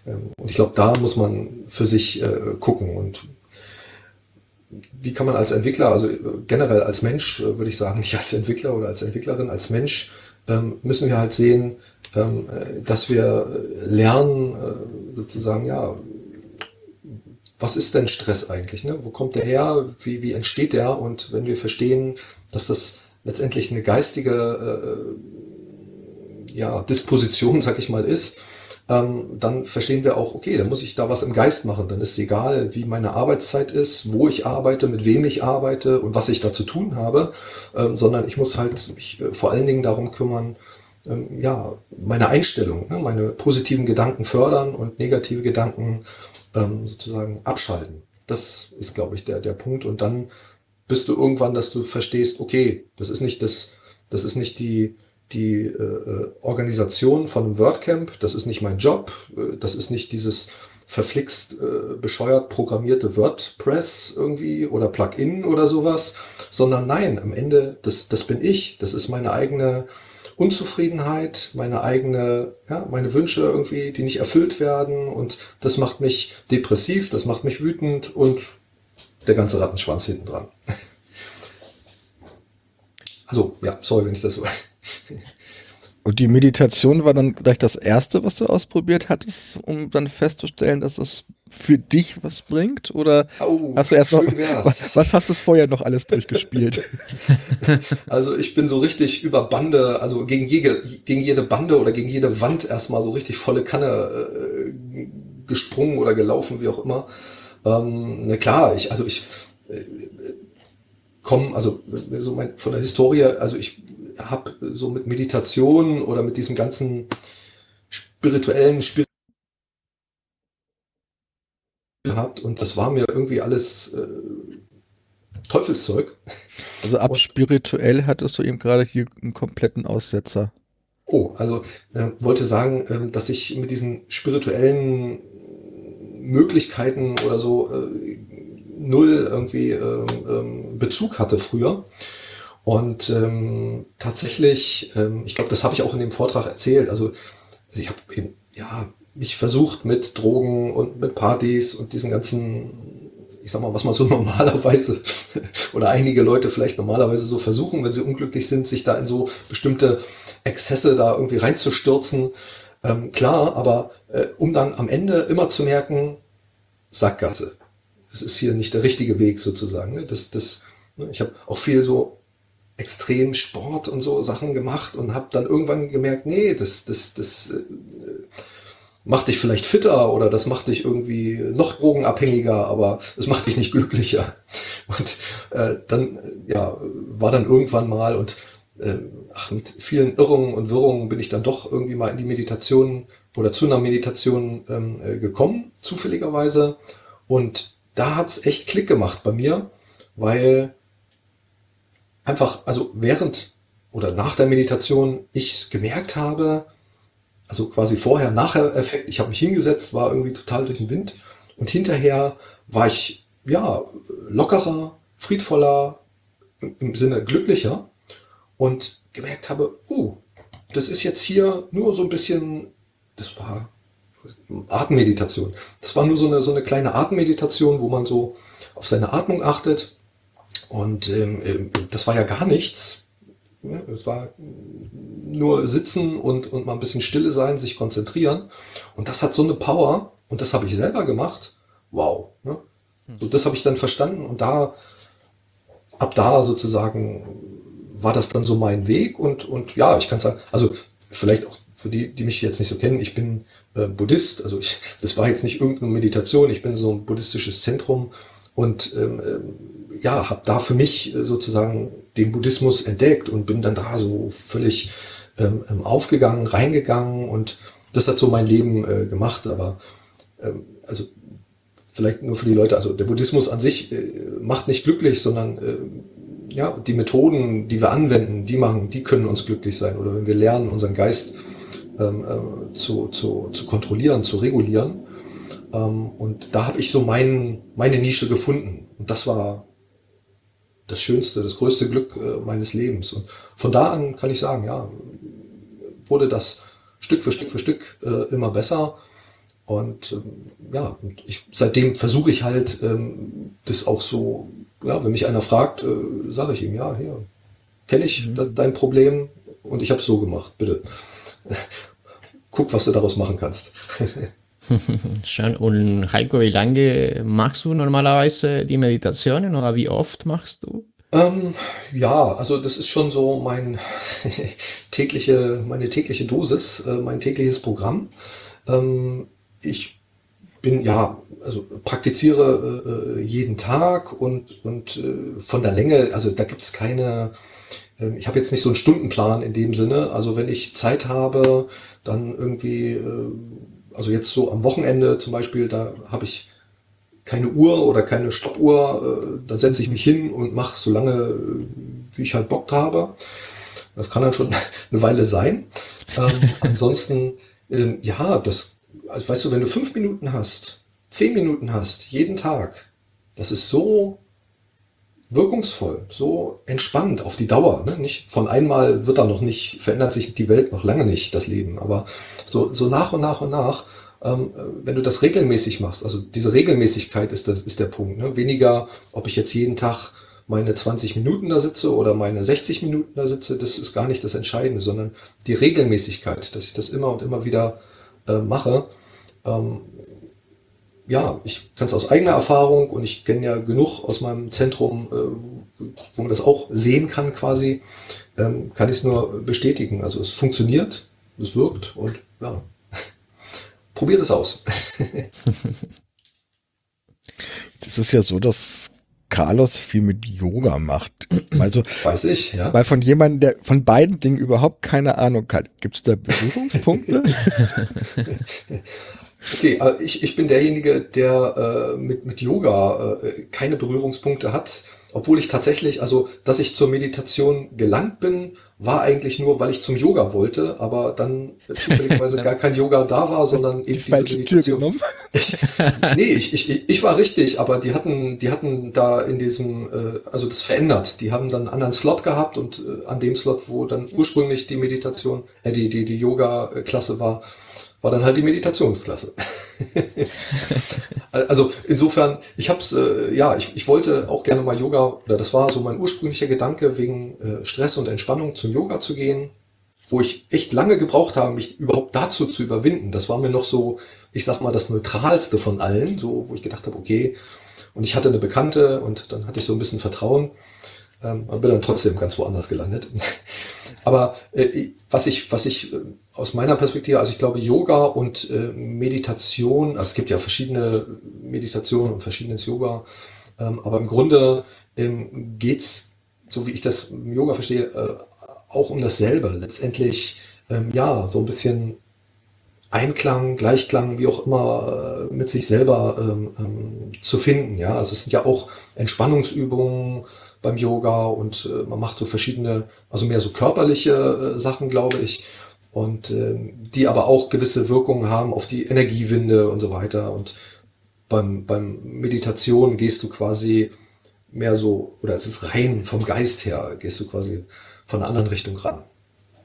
ähm, und ich glaube, da muss man für sich äh, gucken und wie kann man als Entwickler, also äh, generell als Mensch, äh, würde ich sagen, nicht als Entwickler oder als Entwicklerin, als Mensch, müssen wir halt sehen, ähm, äh, dass wir lernen, sozusagen, ja, was ist denn Stress eigentlich? Ne? Wo kommt der her? Wie, wie entsteht der? Und wenn wir verstehen, dass das letztendlich eine geistige äh, ja, Disposition, sag ich mal, ist, ähm, dann verstehen wir auch, okay, dann muss ich da was im Geist machen. Dann ist es egal, wie meine Arbeitszeit ist, wo ich arbeite, mit wem ich arbeite und was ich da zu tun habe, ähm, sondern ich muss halt mich äh, vor allen Dingen darum kümmern, ähm, ja, meine Einstellung, ne, meine positiven Gedanken fördern und negative Gedanken ähm, sozusagen abschalten. Das ist, glaube ich, der, der Punkt. Und dann bist du irgendwann, dass du verstehst, okay, das ist nicht das, das ist nicht die, die äh, äh, Organisation von einem WordCamp, das ist nicht mein Job, äh, das ist nicht dieses verflixt äh, bescheuert programmierte WordPress irgendwie oder Plugin oder sowas, sondern nein, am Ende, das, das bin ich, das ist meine eigene Unzufriedenheit, meine eigene, ja, meine Wünsche irgendwie, die nicht erfüllt werden und das macht mich depressiv, das macht mich wütend und der ganze Rattenschwanz hinten dran. Also, ja, sorry, wenn ich das so Und die Meditation war dann gleich das erste, was du ausprobiert hattest, um dann festzustellen, dass es für dich was bringt? Oder oh, hast du erst noch, was, was, hast du vorher noch alles durchgespielt? Also ich bin so richtig über Bande, also gegen jede, gegen jede Bande oder gegen jede Wand erstmal so richtig volle Kanne äh, gesprungen oder gelaufen, wie auch immer. Ähm, na klar, ich, also ich äh, komme, also so mein, von der Historie, also ich habe so mit Meditation oder mit diesem ganzen spirituellen Spir gehabt und das war mir irgendwie alles äh, Teufelszeug. Also ab und, spirituell hattest du eben gerade hier einen kompletten Aussetzer. Oh, also äh, wollte sagen, äh, dass ich mit diesen spirituellen Möglichkeiten oder so äh, null irgendwie ähm, ähm, Bezug hatte früher. Und ähm, tatsächlich, ähm, ich glaube, das habe ich auch in dem Vortrag erzählt. Also, also ich habe eben, ja, mich versucht mit Drogen und mit Partys und diesen ganzen, ich sag mal, was man so normalerweise oder einige Leute vielleicht normalerweise so versuchen, wenn sie unglücklich sind, sich da in so bestimmte Exzesse da irgendwie reinzustürzen. Ähm, klar, aber äh, um dann am Ende immer zu merken, Sackgasse. Es ist hier nicht der richtige Weg sozusagen. Ne? Das, das, ne? Ich habe auch viel so extrem Sport und so Sachen gemacht und habe dann irgendwann gemerkt, nee, das, das, das äh, macht dich vielleicht fitter oder das macht dich irgendwie noch drogenabhängiger, aber es macht dich nicht glücklicher. Und äh, dann ja, war dann irgendwann mal und äh, ach, mit vielen Irrungen und Wirrungen bin ich dann doch irgendwie mal in die Meditation oder zu einer Meditation ähm, äh, gekommen, zufälligerweise. Und da hat's echt Klick gemacht bei mir, weil einfach, also während oder nach der Meditation ich gemerkt habe, also quasi vorher, nachher Effekt, ich habe mich hingesetzt, war irgendwie total durch den Wind und hinterher war ich ja lockerer, friedvoller, im Sinne glücklicher und gemerkt habe, oh, das ist jetzt hier nur so ein bisschen, das war Atemmeditation. Das war nur so eine, so eine kleine Atemmeditation, wo man so auf seine Atmung achtet Und ähm, ähm, das war ja gar nichts. Es war nur sitzen und, und mal ein bisschen stille sein, sich konzentrieren. Und das hat so eine Power. Und das habe ich selber gemacht. Wow. Ne? So, das habe ich dann verstanden. Und da, ab da sozusagen, war das dann so mein Weg. Und, und ja, ich kann sagen, also vielleicht auch für die, die mich jetzt nicht so kennen, ich bin äh, Buddhist. Also ich, das war jetzt nicht irgendeine Meditation. Ich bin so ein buddhistisches Zentrum. Und ähm, ähm ja, habe da für mich äh, sozusagen den Buddhismus entdeckt und bin dann da so völlig ähm, ähm, aufgegangen, reingegangen und das hat so mein Leben äh, gemacht. Aber ähm, also vielleicht nur für die Leute, also der Buddhismus an sich äh, macht nicht glücklich, sondern äh, ja, die Methoden, die wir anwenden, die machen, die können uns glücklich sein. Oder wenn wir lernen, unseren Geist ähm, äh, zu, zu, zu kontrollieren, zu regulieren. Ähm, und da habe ich so mein, meine Nische gefunden. Und das war das schönste, das größte Glück äh, meines Lebens. Und von da an kann ich sagen, ja, wurde das Stück für Stück für Stück äh, immer besser. Und ähm, ja, und ich, seitdem versuche ich halt, ähm, das auch so, ja, wenn mich einer fragt, äh, sage ich ihm, ja, hier, kenne ich mhm. dein Problem und ich habe es so gemacht, bitte. Guck, was du daraus machen kannst. Schön. Und Heiko, wie lange machst du normalerweise die Meditationen oder wie oft machst du? Ähm, ja, also das ist schon so mein tägliche, meine tägliche Dosis, äh, mein tägliches Programm. Ähm, ich bin ja, also praktiziere äh, jeden Tag und, und äh, von der Länge, also da gibt's keine, ähm, ich habe jetzt nicht so einen Stundenplan in dem Sinne. Also wenn ich Zeit habe, dann irgendwie äh, also jetzt so am Wochenende zum Beispiel, da habe ich keine Uhr oder keine Stoppuhr, äh, da setze ich mich hin und mache so lange, äh, wie ich halt Bock habe. Das kann dann schon eine Weile sein. Ähm, ansonsten, ähm, ja, das, also weißt du, wenn du fünf Minuten hast, zehn Minuten hast, jeden Tag, das ist so wirkungsvoll, so entspannt auf die Dauer. Ne? Nicht von einmal wird da noch nicht, verändert sich die Welt noch lange nicht, das Leben. Aber so, so nach und nach und nach, ähm, wenn du das regelmäßig machst, also diese Regelmäßigkeit ist, das, ist der Punkt. Ne? Weniger, ob ich jetzt jeden Tag meine 20 Minuten da sitze oder meine 60 Minuten da sitze, das ist gar nicht das Entscheidende, sondern die Regelmäßigkeit, dass ich das immer und immer wieder äh, mache. Ähm, ja, ich kann es aus eigener Erfahrung und ich kenne ja genug aus meinem Zentrum, äh, wo man das auch sehen kann quasi, ähm, kann ich es nur bestätigen. Also es funktioniert, es wirkt und ja, probiert es aus. das ist ja so, dass Carlos viel mit Yoga macht. Also, Weiß ich, ja. Weil von jemandem, der von beiden Dingen überhaupt keine Ahnung hat, gibt es da Berührungspunkte? Okay, äh, ich, ich bin derjenige, der äh, mit, mit Yoga äh, keine Berührungspunkte hat, obwohl ich tatsächlich, also dass ich zur Meditation gelangt bin, war eigentlich nur, weil ich zum Yoga wollte, aber dann zufälligerweise gar kein Yoga da war, sondern eben die diese Meditation. Ich, nee, ich, ich, ich war richtig, aber die hatten, die hatten da in diesem, äh, also das verändert. Die haben dann einen anderen Slot gehabt und äh, an dem Slot, wo dann ursprünglich die Meditation, äh, die, die, die Yoga-Klasse war, war dann halt die Meditationsklasse. also insofern, ich hab's, äh, ja, ich, ich wollte auch gerne mal Yoga, oder das war so mein ursprünglicher Gedanke, wegen äh, Stress und Entspannung zum Yoga zu gehen, wo ich echt lange gebraucht habe, mich überhaupt dazu zu überwinden. Das war mir noch so, ich sag mal, das Neutralste von allen, so, wo ich gedacht habe, okay, und ich hatte eine Bekannte und dann hatte ich so ein bisschen Vertrauen ähm, und bin dann trotzdem ganz woanders gelandet. Aber äh, was ich, was ich äh, aus meiner Perspektive, also ich glaube, Yoga und äh, Meditation, also es gibt ja verschiedene Meditationen und verschiedenes Yoga, ähm, aber im Grunde ähm, geht's, so wie ich das im Yoga verstehe, äh, auch um dasselbe. Letztendlich, ähm, ja, so ein bisschen Einklang, Gleichklang, wie auch immer, äh, mit sich selber ähm, ähm, zu finden. Ja, also es sind ja auch Entspannungsübungen, beim Yoga und äh, man macht so verschiedene, also mehr so körperliche äh, Sachen, glaube ich, und äh, die aber auch gewisse Wirkungen haben auf die Energiewinde und so weiter. Und beim, beim Meditation gehst du quasi mehr so, oder es ist rein vom Geist her, gehst du quasi von einer anderen Richtung ran.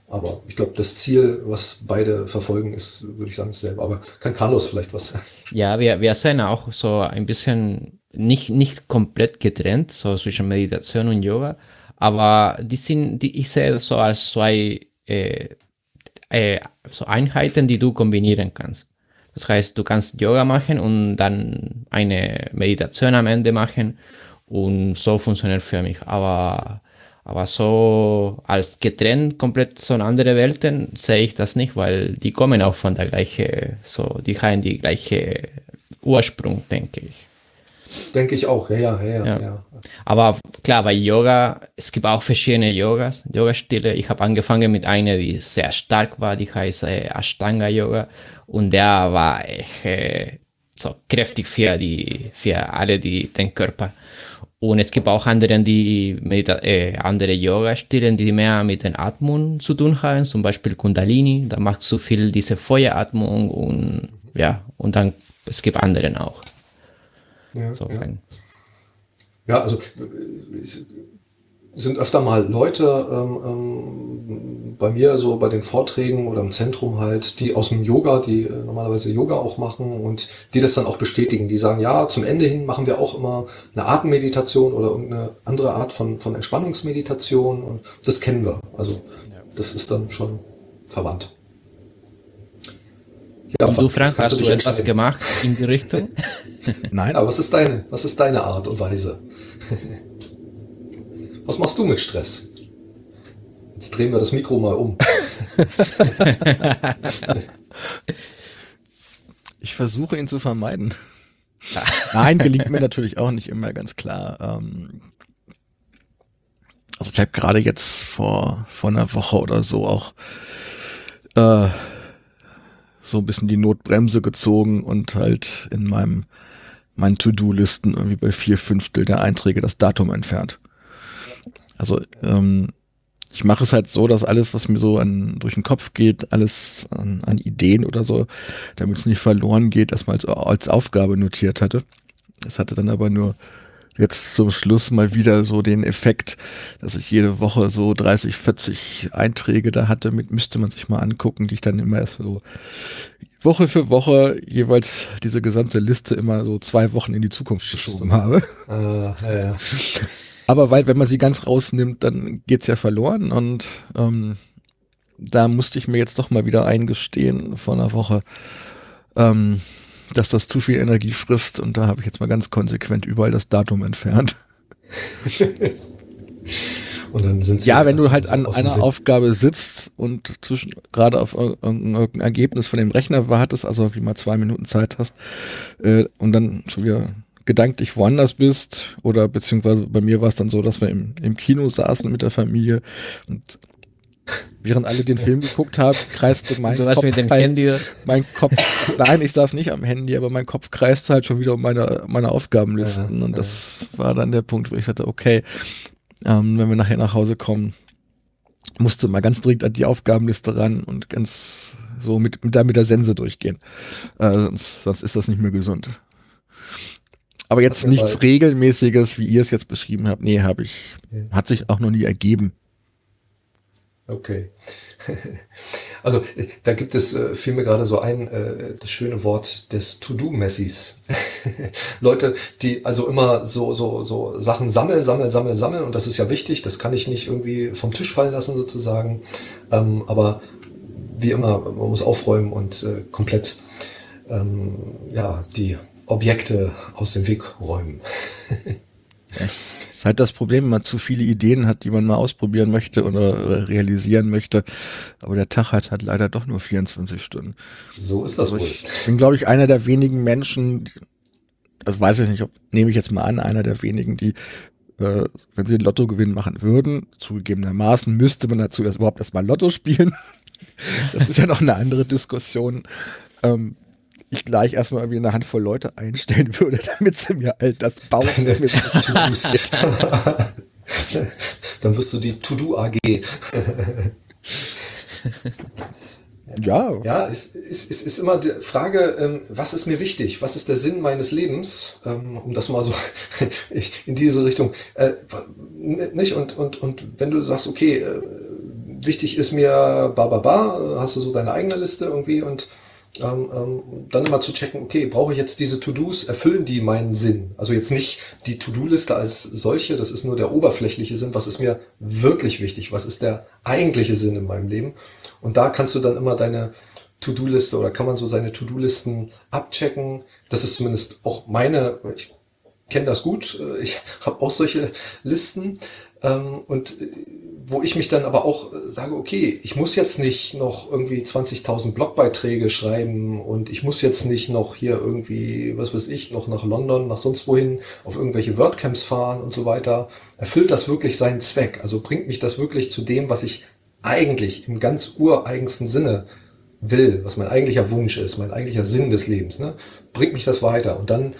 Aber ich glaube, das Ziel, was beide verfolgen, ist, würde ich sagen, dasselbe. Aber kann Carlos vielleicht was? Ja, wir, wir sehen auch so ein bisschen nicht, nicht komplett getrennt, so zwischen Meditation und Yoga, aber die sind, die, ich sehe das so als zwei äh, äh, so Einheiten, die du kombinieren kannst. Das heißt, du kannst Yoga machen und dann eine Meditation am Ende machen und so funktioniert für mich. Aber, aber so als getrennt komplett so andere Welten sehe ich das nicht, weil die kommen auch von der gleichen, so, die haben die gleiche Ursprung, denke ich. Denke ich auch, ja, ja, ja, Ja. ja. Aber klar, bei Yoga, es gibt auch verschiedene Yogas, Yoga-Stile. Ich habe angefangen mit einer, die sehr stark war, die heißt äh, Ashtanga Yoga. Und der war echt äh, so kräftig für, die, für alle die, den Körper. Und es gibt auch andere, die Medita äh, andere Yoga-Stile, die mehr mit den Atmung zu tun haben, zum Beispiel Kundalini. Da machst du viel diese Feueratmung und ja, und dann es gibt anderen auch. Ja, So, ja. Ja, also äh, es sind öfter mal Leute ähm, ähm, bei mir so bei den Vorträgen oder im Zentrum halt, die aus dem Yoga, die äh, normalerweise Yoga auch machen und die das dann auch bestätigen. Die sagen, ja, zum Ende hin machen wir auch immer eine Atemmeditation oder irgendeine andere Art von, von Entspannungsmeditation und das kennen wir. Also das ist dann schon verwandt. Ja, Und du, Frank, hast du etwas gemacht in die Richtung? Nein, Ja, was ist deine, was ist deine Art und Weise? was machst du mit Stress? Jetzt drehen wir das Mikro mal um. ich versuche ihn zu vermeiden. Nein, gelingt mir natürlich auch nicht immer ganz klar. Ähm, also ich habe gerade jetzt vor, vor einer Woche oder so auch äh, so ein bisschen die Notbremse gezogen und halt in meinem meinen To-Do-Listen irgendwie bei vier Fünftel der Einträge das Datum entfernt. Also ähm, ich mache es halt so, dass alles, was mir so an, durch den Kopf geht, alles an, an Ideen oder so, damit es nicht verloren geht, erstmal als, als Aufgabe notiert hatte. Das hatte dann aber nur jetzt zum Schluss mal wieder so den Effekt, dass ich jede Woche so 30, 40 Einträge da hatte, mit müsste man sich mal angucken, die ich dann immer erst so Woche für Woche jeweils diese gesamte Liste immer so zwei Wochen in die Zukunft geschoben habe. Äh, ja, ja. Aber weil, wenn man sie ganz rausnimmt, dann geht's ja verloren und ähm, da musste ich mir jetzt doch mal wieder eingestehen vor einer Woche, ähm, dass das zu viel Energie frisst und da habe ich jetzt mal ganz konsequent überall das Datum entfernt. Und dann sind sie Ja, wenn du halt an einer Sinn. Aufgabe sitzt und zwischen gerade auf ir- irgendein Ergebnis von dem Rechner wartest, also wie mal zwei Minuten Zeit hast äh, und dann schon wieder gedanklich woanders bist oder beziehungsweise bei mir war es dann so, dass wir im, im Kino saßen mit der Familie und während alle den Film geguckt haben, kreiste mein Du warst Kopf mit dem halt, Handy. mein Kopf, nein, ich saß nicht am Handy, aber mein Kopf kreiste halt schon wieder um meine, meine Aufgabenlisten Ja, und ja. das war dann der Punkt, wo ich sagte, okay, ähm, wenn wir nachher nach Hause kommen, musste mal ganz dringend an die Aufgabenliste ran und ganz so mit, mit, da mit der Sense durchgehen. Äh, sonst, sonst ist das nicht mehr gesund. Aber jetzt nichts. Regelmäßiges, wie ihr es jetzt beschrieben habt. Nee, habe ich, Ja. hat sich auch noch nie ergeben. Okay. Also da gibt es, äh, fiel mir gerade so ein, äh, das schöne Wort des To-Do-Messis. Leute, die also immer so, so, so Sachen sammeln, sammeln, sammeln, sammeln und das ist ja wichtig, das kann ich nicht irgendwie vom Tisch fallen lassen sozusagen. Ähm, aber wie immer, man muss aufräumen und äh, komplett ähm, ja, die Objekte aus dem Weg räumen. Das ist halt das Problem, wenn man zu viele Ideen hat, die man mal ausprobieren möchte oder realisieren möchte. Aber der Tag hat halt leider doch nur 24 Stunden. So ist das Also wohl. ich bin, glaube ich, einer der wenigen Menschen, das weiß ich nicht, ob, nehme ich jetzt mal an, einer der wenigen, die, äh, wenn sie einen Lottogewinn machen würden, zugegebenermaßen müsste man dazu erst überhaupt erstmal Lotto spielen. Das ist ja noch eine andere Diskussion. Ähm, ich gleich erstmal irgendwie eine Handvoll Leute einstellen würde, damit sie mir halt das bauen. Deine damit- To-Dos. Dann wirst du die To-Do AG. ja, Ja, es ist, ist, ist immer die Frage, ähm, was ist mir wichtig? Was ist der Sinn meines Lebens? Ähm, um das mal so in diese Richtung. Äh, nicht? Und, und, und wenn du sagst, okay, äh, wichtig ist mir, ba, ba, ba, hast du so deine eigene Liste irgendwie und ähm, ähm, dann immer zu checken, okay, brauche ich jetzt diese To-Dos, erfüllen die meinen Sinn? Also jetzt nicht die To-Do-Liste als solche, das ist nur der oberflächliche Sinn, was ist mir wirklich wichtig, was ist der eigentliche Sinn in meinem Leben? Und da kannst du dann immer deine To-Do-Liste oder kann man so seine To-Do-Listen abchecken. Das ist zumindest auch meine, ich kenne das gut, äh, ich habe auch solche Listen ähm, und äh, wo ich mich dann aber auch äh, sage, okay, ich muss jetzt nicht noch irgendwie 20.000 Blogbeiträge schreiben und ich muss jetzt nicht noch hier irgendwie, was weiß ich, noch nach London, nach sonst wohin, auf irgendwelche WordCamps fahren und so weiter. Erfüllt das wirklich seinen Zweck? Also bringt mich das wirklich zu dem, was ich eigentlich im ganz ureigensten Sinne will, was mein eigentlicher Wunsch ist, mein eigentlicher Sinn des Lebens, ne? bringt mich das weiter. Und dann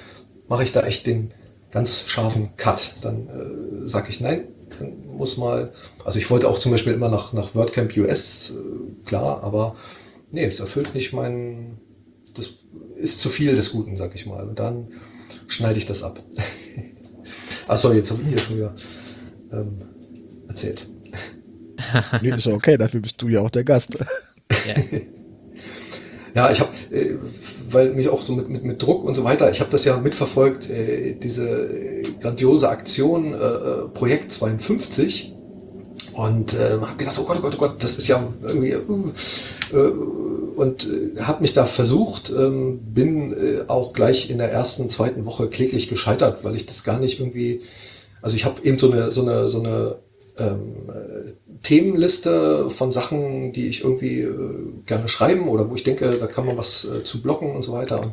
mache ich da echt den ganz scharfen Cut. Dann äh, sage ich, nein, muss mal, also ich wollte auch zum Beispiel immer nach, nach WordCamp US, äh, klar, aber nee, es erfüllt nicht meinen, das ist zu viel des Guten, sag ich mal. Und dann schneide ich das ab. Achso, jetzt habe ich hier schon wieder ähm, erzählt. nee, ist okay, dafür bist du ja auch der Gast. Ja. Ja, ich habe, äh, weil mich auch so mit, mit, mit Druck und so weiter, ich habe das ja mitverfolgt, äh, diese grandiose Aktion äh, äh Projekt 52 und äh, habe gedacht, oh Gott, oh Gott, oh Gott, das ist ja irgendwie uh, äh, und äh, habe mich da versucht, ähm, bin äh, auch gleich in der ersten, zweiten Woche kläglich gescheitert, weil ich das gar nicht irgendwie, also ich habe eben so eine so eine so eine ähm, Themenliste von Sachen, die ich irgendwie äh, gerne schreiben oder wo ich denke, da kann man was äh, zu blocken und so weiter. Und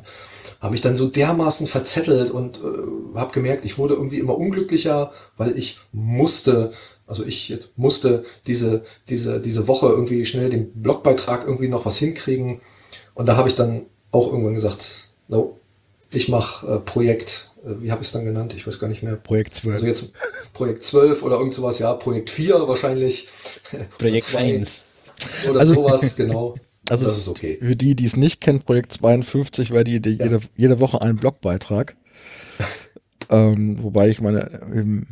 habe ich dann so dermaßen verzettelt und äh, habe gemerkt, ich wurde irgendwie immer unglücklicher, weil ich musste, also ich jetzt musste diese, diese, diese Woche irgendwie schnell den Blogbeitrag irgendwie noch was hinkriegen. Und da habe ich dann auch irgendwann gesagt, no, ich mache äh, Projekt wie habe ich es dann genannt? Ich weiß gar nicht mehr. Projekt 12. Also jetzt Projekt 12 oder irgend sowas, ja, Projekt 4 wahrscheinlich. Projekt 1. Oder Also- sowas, genau. Also das ist okay. Für die, die es nicht kennen, Projekt 52 war die Idee, Ja. jede, jede Woche ein Blogbeitrag. ähm, wobei ich meine, im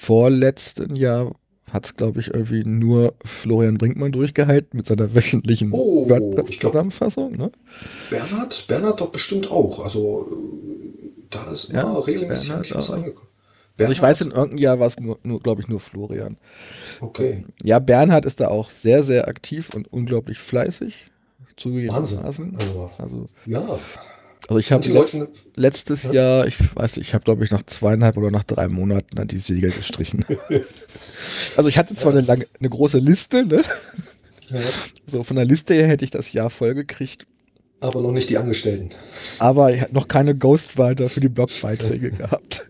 vorletzten Jahr hat es, glaube ich, irgendwie nur Florian Brinkmann durchgehalten mit seiner wöchentlichen Oh, WordPress-Zusammenfassung. Ne? Bernhard, Bernhard doch bestimmt auch. Also äh, da ist immer Ja, regelmäßig Bernhard was angekommen. Also ich weiß, in irgendeinem Jahr war es nur, nur glaube ich, nur Florian. Okay. Ja, Bernhard ist da auch sehr, sehr aktiv und unglaublich fleißig. Wahnsinn. Also, Also, ja. also ich habe letzt, letztes Ja. Jahr, ich weiß nicht, ich habe glaube ich nach zweieinhalb oder nach drei Monaten dann die Segel gestrichen. also ich hatte zwar Ja, eine, lange, eine große Liste, ne? ja, So von der Liste her hätte ich das Jahr voll gekriegt, aber noch nicht die Angestellten. aber ich hatte noch keine Ghostwriter für die Blogbeiträge gehabt.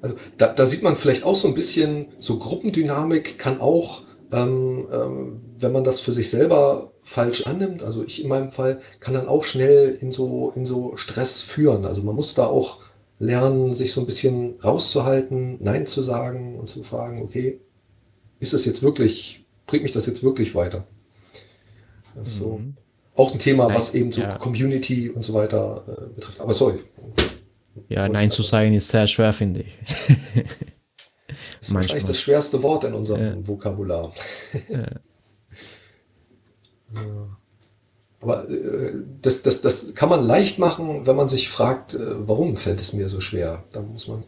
Also da, da sieht man vielleicht auch so ein bisschen, so Gruppendynamik kann auch, ähm, ähm, wenn man das für sich selber falsch annimmt, also ich in meinem Fall, kann dann auch schnell in so, in so Stress führen. Also man muss da auch lernen, sich so ein bisschen rauszuhalten, Nein zu sagen und zu fragen, okay, ist das jetzt wirklich, bringt mich das jetzt wirklich weiter? Das ist so Mhm. Auch ein Thema, Nein, was eben so ja. Community und so weiter äh, betrifft. Aber sorry, Ja, Nein zu sagen ist sehr schwer, finde ich. das ist Manchmal. wahrscheinlich das schwerste Wort in unserem Ja. Vokabular. Ja. Ja. Aber äh, das, das, das kann man leicht machen, wenn man sich fragt, äh, warum fällt es mir so schwer. Da muss man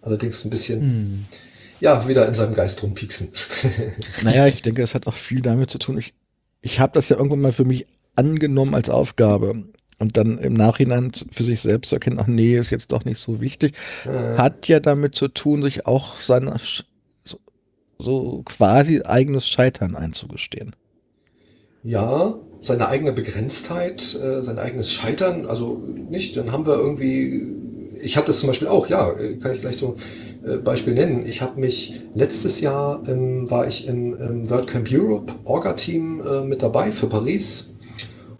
allerdings ein bisschen, Hm. ja, wieder in seinem Geist rumpieksen. Naja, ich denke, es hat auch viel damit zu tun. Ich, ich habe das ja irgendwann mal für mich angenommen als Aufgabe. Und dann im Nachhinein für sich selbst zu erkennen, ach nee, ist jetzt doch nicht so wichtig, Äh, hat ja damit zu tun, sich auch seine Sch- so, so quasi eigenes Scheitern einzugestehen. ja, seine eigene Begrenztheit, äh, sein eigenes Scheitern, also nicht, dann haben wir irgendwie, ich hatte es zum Beispiel auch, ja, äh, kann ich gleich so äh, Beispiel nennen. Ich habe mich letztes Jahr ähm, war ich im, im WordCamp Europe Orga-Team äh, mit dabei für Paris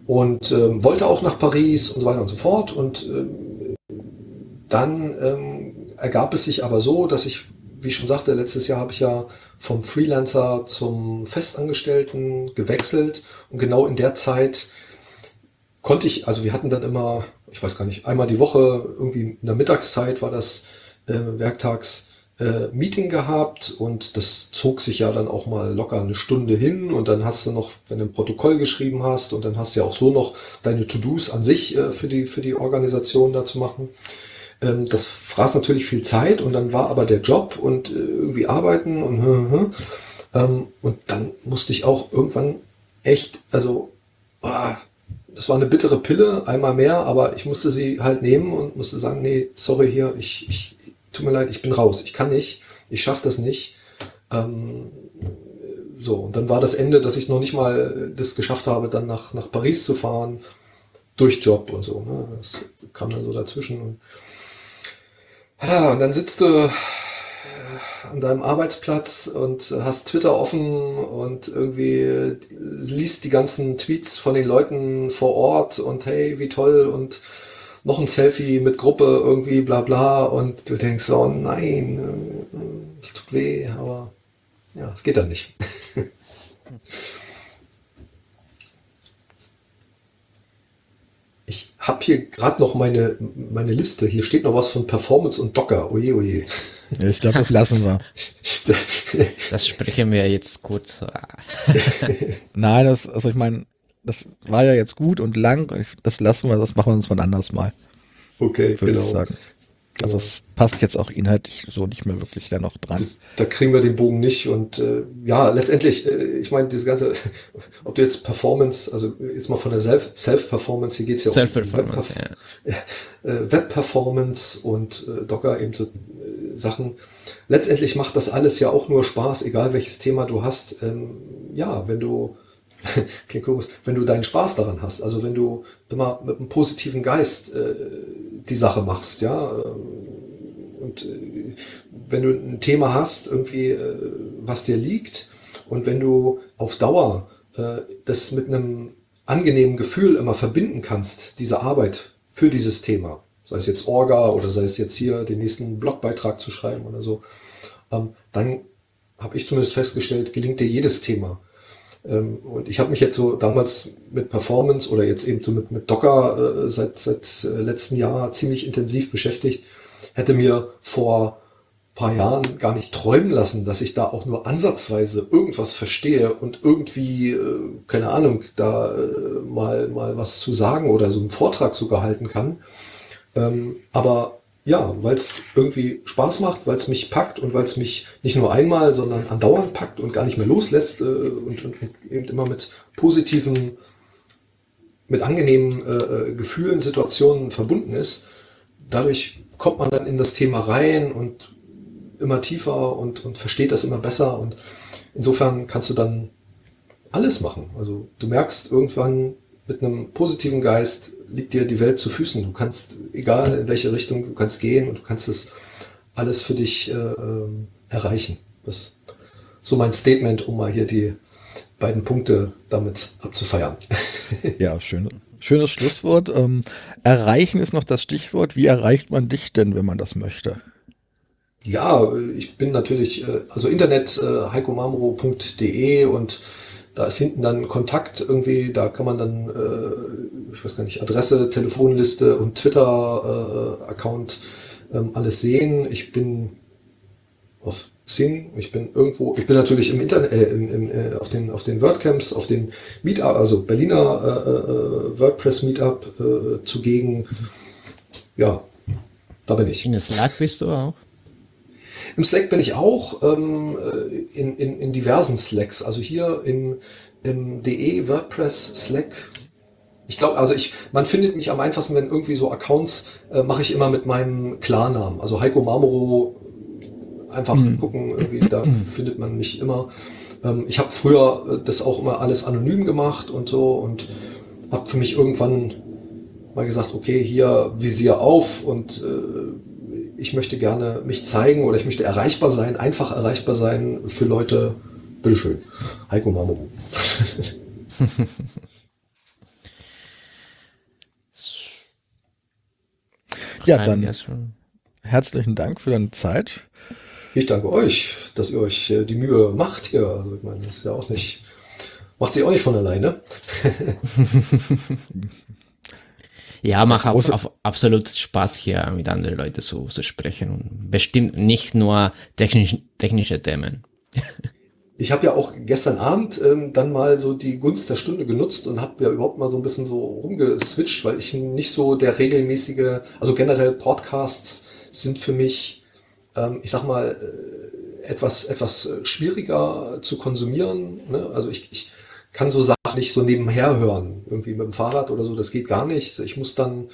und ähm, wollte auch nach Paris und so weiter und so fort. Und ähm, dann ähm, ergab es sich aber so, dass ich, wie ich schon sagte, letztes Jahr habe ich ja vom Freelancer zum Festangestellten gewechselt und genau in der Zeit konnte ich, also wir hatten dann immer, ich weiß gar nicht, einmal die Woche, irgendwie in der Mittagszeit war das äh, werktags, äh, Meeting gehabt und das zog sich ja dann auch mal locker eine Stunde hin und dann hast du noch, wenn du ein Protokoll geschrieben hast und dann hast du ja auch so noch deine To-Dos an sich äh, für, die, für die Organisation da zu machen. Ähm, das fraß natürlich viel Zeit und dann war aber der Job und äh, irgendwie arbeiten und ähm, und dann musste ich auch irgendwann echt, also boah, das war eine bittere Pille, einmal mehr, aber ich musste sie halt nehmen und musste sagen, nee, sorry hier, ich, ich tut mir leid, ich bin raus, ich kann nicht, ich schaffe das nicht. Ähm, so, und dann war das Ende, dass ich noch nicht mal das geschafft habe, dann nach, nach Paris zu fahren, durch Job und so. Ne? Das kam dann so dazwischen. Und, ja, und dann sitzt du an deinem Arbeitsplatz und hast Twitter offen und irgendwie liest die ganzen Tweets von den Leuten vor Ort und hey, wie toll und noch ein Selfie mit Gruppe irgendwie, bla bla und du denkst, oh nein, es tut weh, aber ja, es geht dann nicht. Ich habe hier gerade noch meine, meine Liste. Hier steht noch was von Performance und Docker. Oje, oje. Ja, ich glaube, das lassen wir. Das sprechen wir jetzt kurz. Nein, das, also ich meine, das war ja jetzt gut und lang. Das lassen wir, das machen wir uns von anders mal. Okay, würde genau. ich sagen. Also es passt jetzt auch inhaltlich so nicht mehr wirklich da noch dran. Das, da kriegen wir den Bogen nicht und äh, ja, letztendlich, äh, ich meine, diese ganze, ob du jetzt Performance, also jetzt mal von der Self- Self-Performance, hier geht's ja Self-Performance, Web- äh, Web-Performance und äh, Docker eben so äh, Sachen. Letztendlich macht das alles ja auch nur Spaß, egal welches Thema du hast. Ähm, ja, wenn du, klingt komisch, wenn du deinen Spaß daran hast, also wenn du immer mit einem positiven Geist äh, die Sache machst, ja, ähm, und äh, wenn du ein Thema hast, irgendwie, äh, was dir liegt, und wenn du auf Dauer äh, das mit einem angenehmen Gefühl immer verbinden kannst, diese Arbeit für dieses Thema, sei es jetzt Orga oder sei es jetzt hier den nächsten Blogbeitrag zu schreiben oder so, ähm, dann habe ich zumindest festgestellt, gelingt dir jedes Thema. Ähm, und ich habe mich jetzt so damals mit Performance oder jetzt eben so mit, mit Docker äh, seit, seit äh, letzten Jahr ziemlich intensiv beschäftigt. Hätte mir vor paar Jahren gar nicht träumen lassen, dass ich da auch nur ansatzweise irgendwas verstehe und irgendwie, äh, keine Ahnung, da äh, mal, mal was zu sagen oder so einen Vortrag sogar halten kann. Ähm, aber ja, weil es irgendwie Spaß macht, weil es mich packt und weil es mich nicht nur einmal, sondern andauernd packt und gar nicht mehr loslässt äh, und, und, eben immer mit positiven, mit angenehmen äh, äh, Gefühlen, Situationen verbunden ist. Dadurch kommt man dann in das Thema rein und immer tiefer und, und versteht das immer besser und insofern kannst du dann alles machen. Also du merkst irgendwann mit einem positiven Geist liegt dir die Welt zu Füßen. Du kannst, egal in welche Richtung, du kannst gehen und du kannst es alles für dich äh, ähm, erreichen. Das ist so mein Statement, um mal hier die beiden Punkte damit abzufeiern. Ja, schön. Schönes Schlusswort. Ähm, erreichen ist noch das Stichwort. Wie erreicht man dich denn, wenn man das möchte? Ja, ich bin natürlich, äh, also Internet, äh, heikomamro.de und da ist hinten dann Kontakt irgendwie, da kann man dann, äh, ich weiß gar nicht, Adresse, Telefonliste und Twitter-Account ähm, alles sehen. Ich bin auf Sing, ich bin irgendwo, ich bin natürlich im Internet, äh, im, im, äh, auf den auf den WordCamps, auf den Meetup, also Berliner äh, äh, WordPress Meetup äh, zugegen. Ja, da bin ich. In Slack bist du auch? Im Slack bin ich auch ähm, in, in, in diversen Slacks. Also hier im, im DE WordPress Slack. Ich glaube, also ich, man findet mich am einfachsten, wenn irgendwie so Accounts äh, mache ich immer mit meinem Klarnamen. Also Heiko Marmoro, einfach mhm. gucken, irgendwie, da findet man mich immer. Ähm, ich habe früher das auch immer alles anonym gemacht und so und habe für mich irgendwann mal gesagt, okay, hier Visier auf und äh, ich möchte gerne mich zeigen oder ich möchte erreichbar sein, einfach erreichbar sein für Leute. Bitteschön. Heiko Marmoro. ja, dann herzlichen Dank für deine Zeit. Ich danke euch, dass ihr euch die Mühe macht hier. Also ich meine, das ist ja auch nicht, macht sich auch nicht von alleine. Ja, macht auf, auf absolut Spaß hier mit anderen Leuten zu, zu sprechen und bestimmt nicht nur technisch, technische Themen. Ich habe ja auch gestern Abend ähm, dann mal so die Gunst der Stunde genutzt und habe ja überhaupt mal so ein bisschen so rumgeswitcht, weil ich nicht so der regelmäßige, also generell Podcasts sind für mich, ähm, ich sag mal, äh, etwas, etwas schwieriger zu konsumieren. Ne? Also ich, ich kann so Sachen nicht so nebenher hören, irgendwie mit dem Fahrrad oder so, das geht gar nicht. Ich muss dann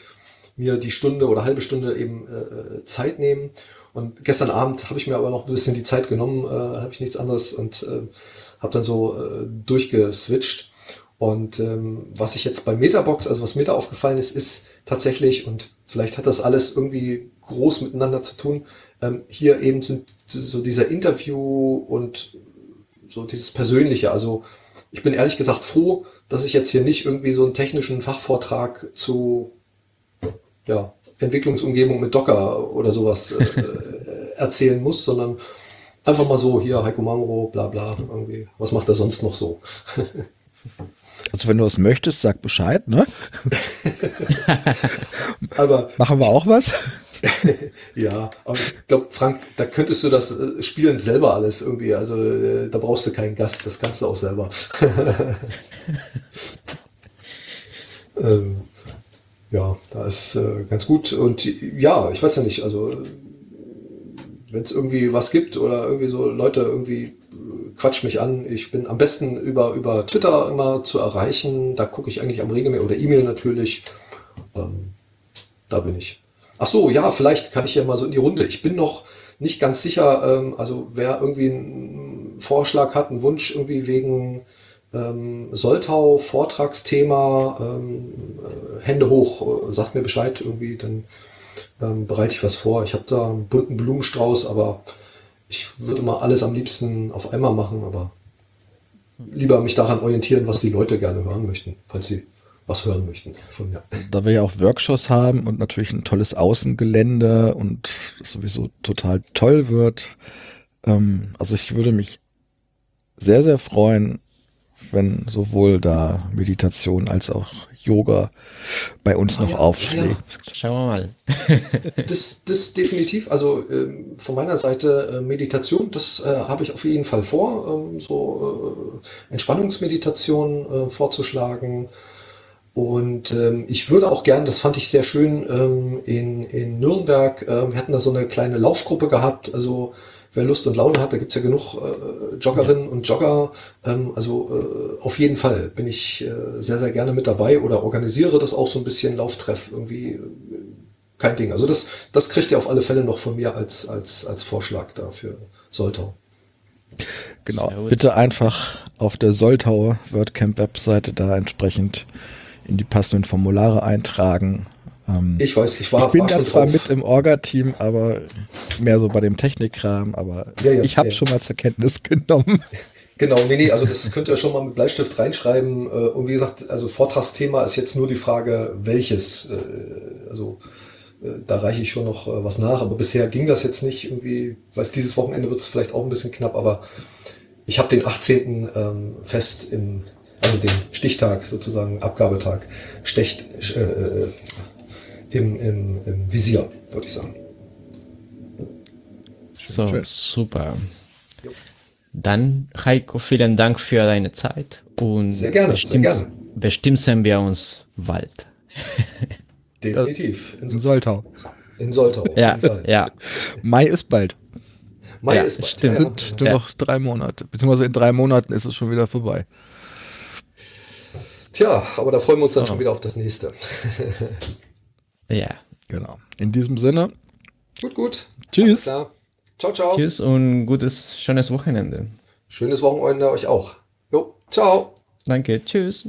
mir die Stunde oder halbe Stunde eben äh, Zeit nehmen. Und gestern Abend habe ich mir aber noch ein bisschen die Zeit genommen, äh, habe ich nichts anderes und äh, habe dann so äh, durchgeswitcht. Und ähm, was ich jetzt bei Metabox, also was mir da aufgefallen ist, ist tatsächlich, und vielleicht hat das alles irgendwie groß miteinander zu tun, ähm, hier eben sind so dieser Interview und so dieses Persönliche. Also ich bin ehrlich gesagt froh, dass ich jetzt hier nicht irgendwie so einen technischen Fachvortrag zu ja, Entwicklungsumgebung mit Docker oder sowas äh, äh, erzählen muss, sondern einfach mal so, hier Heiko Mamro, bla bla, irgendwie, was macht er sonst noch so? Also wenn du es möchtest, sag Bescheid, ne? Aber Machen wir auch was? ja, aber ich glaube, Frank, da könntest du das äh, Spielen selber alles irgendwie, also äh, da brauchst du keinen Gast, das kannst du auch selber. ähm, ja, da ist äh, ganz gut und ja, ich weiß ja nicht, also wenn es irgendwie was gibt oder irgendwie so Leute irgendwie äh, quatsch mich an. Ich bin am besten über, über Twitter immer zu erreichen. Da gucke ich eigentlich am regelmäßig oder E-Mail natürlich. Ähm, da bin ich. Ach so, ja, vielleicht kann ich ja mal so in die Runde. Ich bin noch nicht ganz sicher, ähm, also wer irgendwie einen Vorschlag hat, einen Wunsch irgendwie wegen ähm, Soltau, Vortragsthema, ähm, äh, Hände hoch, äh, sagt mir Bescheid irgendwie, dann ähm, bereite ich was vor. Ich habe da einen bunten Blumenstrauß, aber ich würde mal alles am liebsten auf einmal machen, aber lieber mich daran orientieren, was die Leute gerne hören möchten, falls sie was hören möchten von mir. Da wir ja auch Workshops haben und natürlich ein tolles Außengelände und das sowieso total toll wird. Ähm, also ich würde mich sehr, sehr freuen, wenn sowohl da Meditation als auch Yoga bei uns Ah, noch ja, aufschlägt. Schauen wir mal. Das, das definitiv, also ähm, von meiner Seite äh, Meditation, das äh, habe ich auf jeden Fall vor, ähm, so äh, Entspannungsmeditation äh, vorzuschlagen. Und ähm, ich würde auch gern, das fand ich sehr schön, ähm, in, in Nürnberg, äh, wir hatten da so eine kleine Laufgruppe gehabt, also wer Lust und Laune hat, da gibt's ja genug äh, Joggerinnen und Jogger. Ähm, also äh, auf jeden Fall bin ich äh, sehr, sehr gerne mit dabei oder organisiere das auch so ein bisschen, Lauftreff irgendwie. Äh, kein Ding. Also das, das kriegt ihr auf alle Fälle noch von mir als, als, als Vorschlag dafür Soltau. Genau. Bitte einfach auf der Soltau WordCamp Webseite da entsprechend in die passenden Formulare eintragen. Ähm, Ich weiß, ich war, ich bin war da schon zwar drauf. mit im Orga-Team, aber mehr so bei dem Technikkram, aber Ja, ja, ich habe ja. schon mal zur Kenntnis genommen. Genau, nee, nee, also das könnt ihr schon mal mit Bleistift reinschreiben. Äh, Und wie gesagt, also Vortragsthema ist jetzt nur die Frage, welches. äh, Also äh, da reiche ich schon noch was nach, aber bisher ging das jetzt nicht. Irgendwie, weiß dieses Wochenende wird es vielleicht auch ein bisschen knapp, aber ich habe den 18. Ähm, fest im, also den Stichtag sozusagen, Abgabetag, stecht äh, äh, im, im, im Visier, würde ich sagen. So, schön. super. Dann, Heiko, vielen Dank für deine Zeit und Sehr gerne, sehr bestimmt, gerne. bestimmt sehen wir uns bald. Definitiv. In In, Soltau. in Soltau. auf Ja, jeden Fall. ja, Mai ist bald. Mai Ja, ist bald. stimmt. Ja, Sind nur Ja. noch drei Monate. Beziehungsweise in drei Monaten ist es schon wieder vorbei. Tja, aber da freuen wir uns dann schon wieder auf das nächste. ja. Genau. In diesem Sinne, gut, gut. Tschüss. Ciao, ciao. Tschüss und gutes, schönes Wochenende. Schönes Wochenende euch auch. Jo, ciao. Danke, tschüss.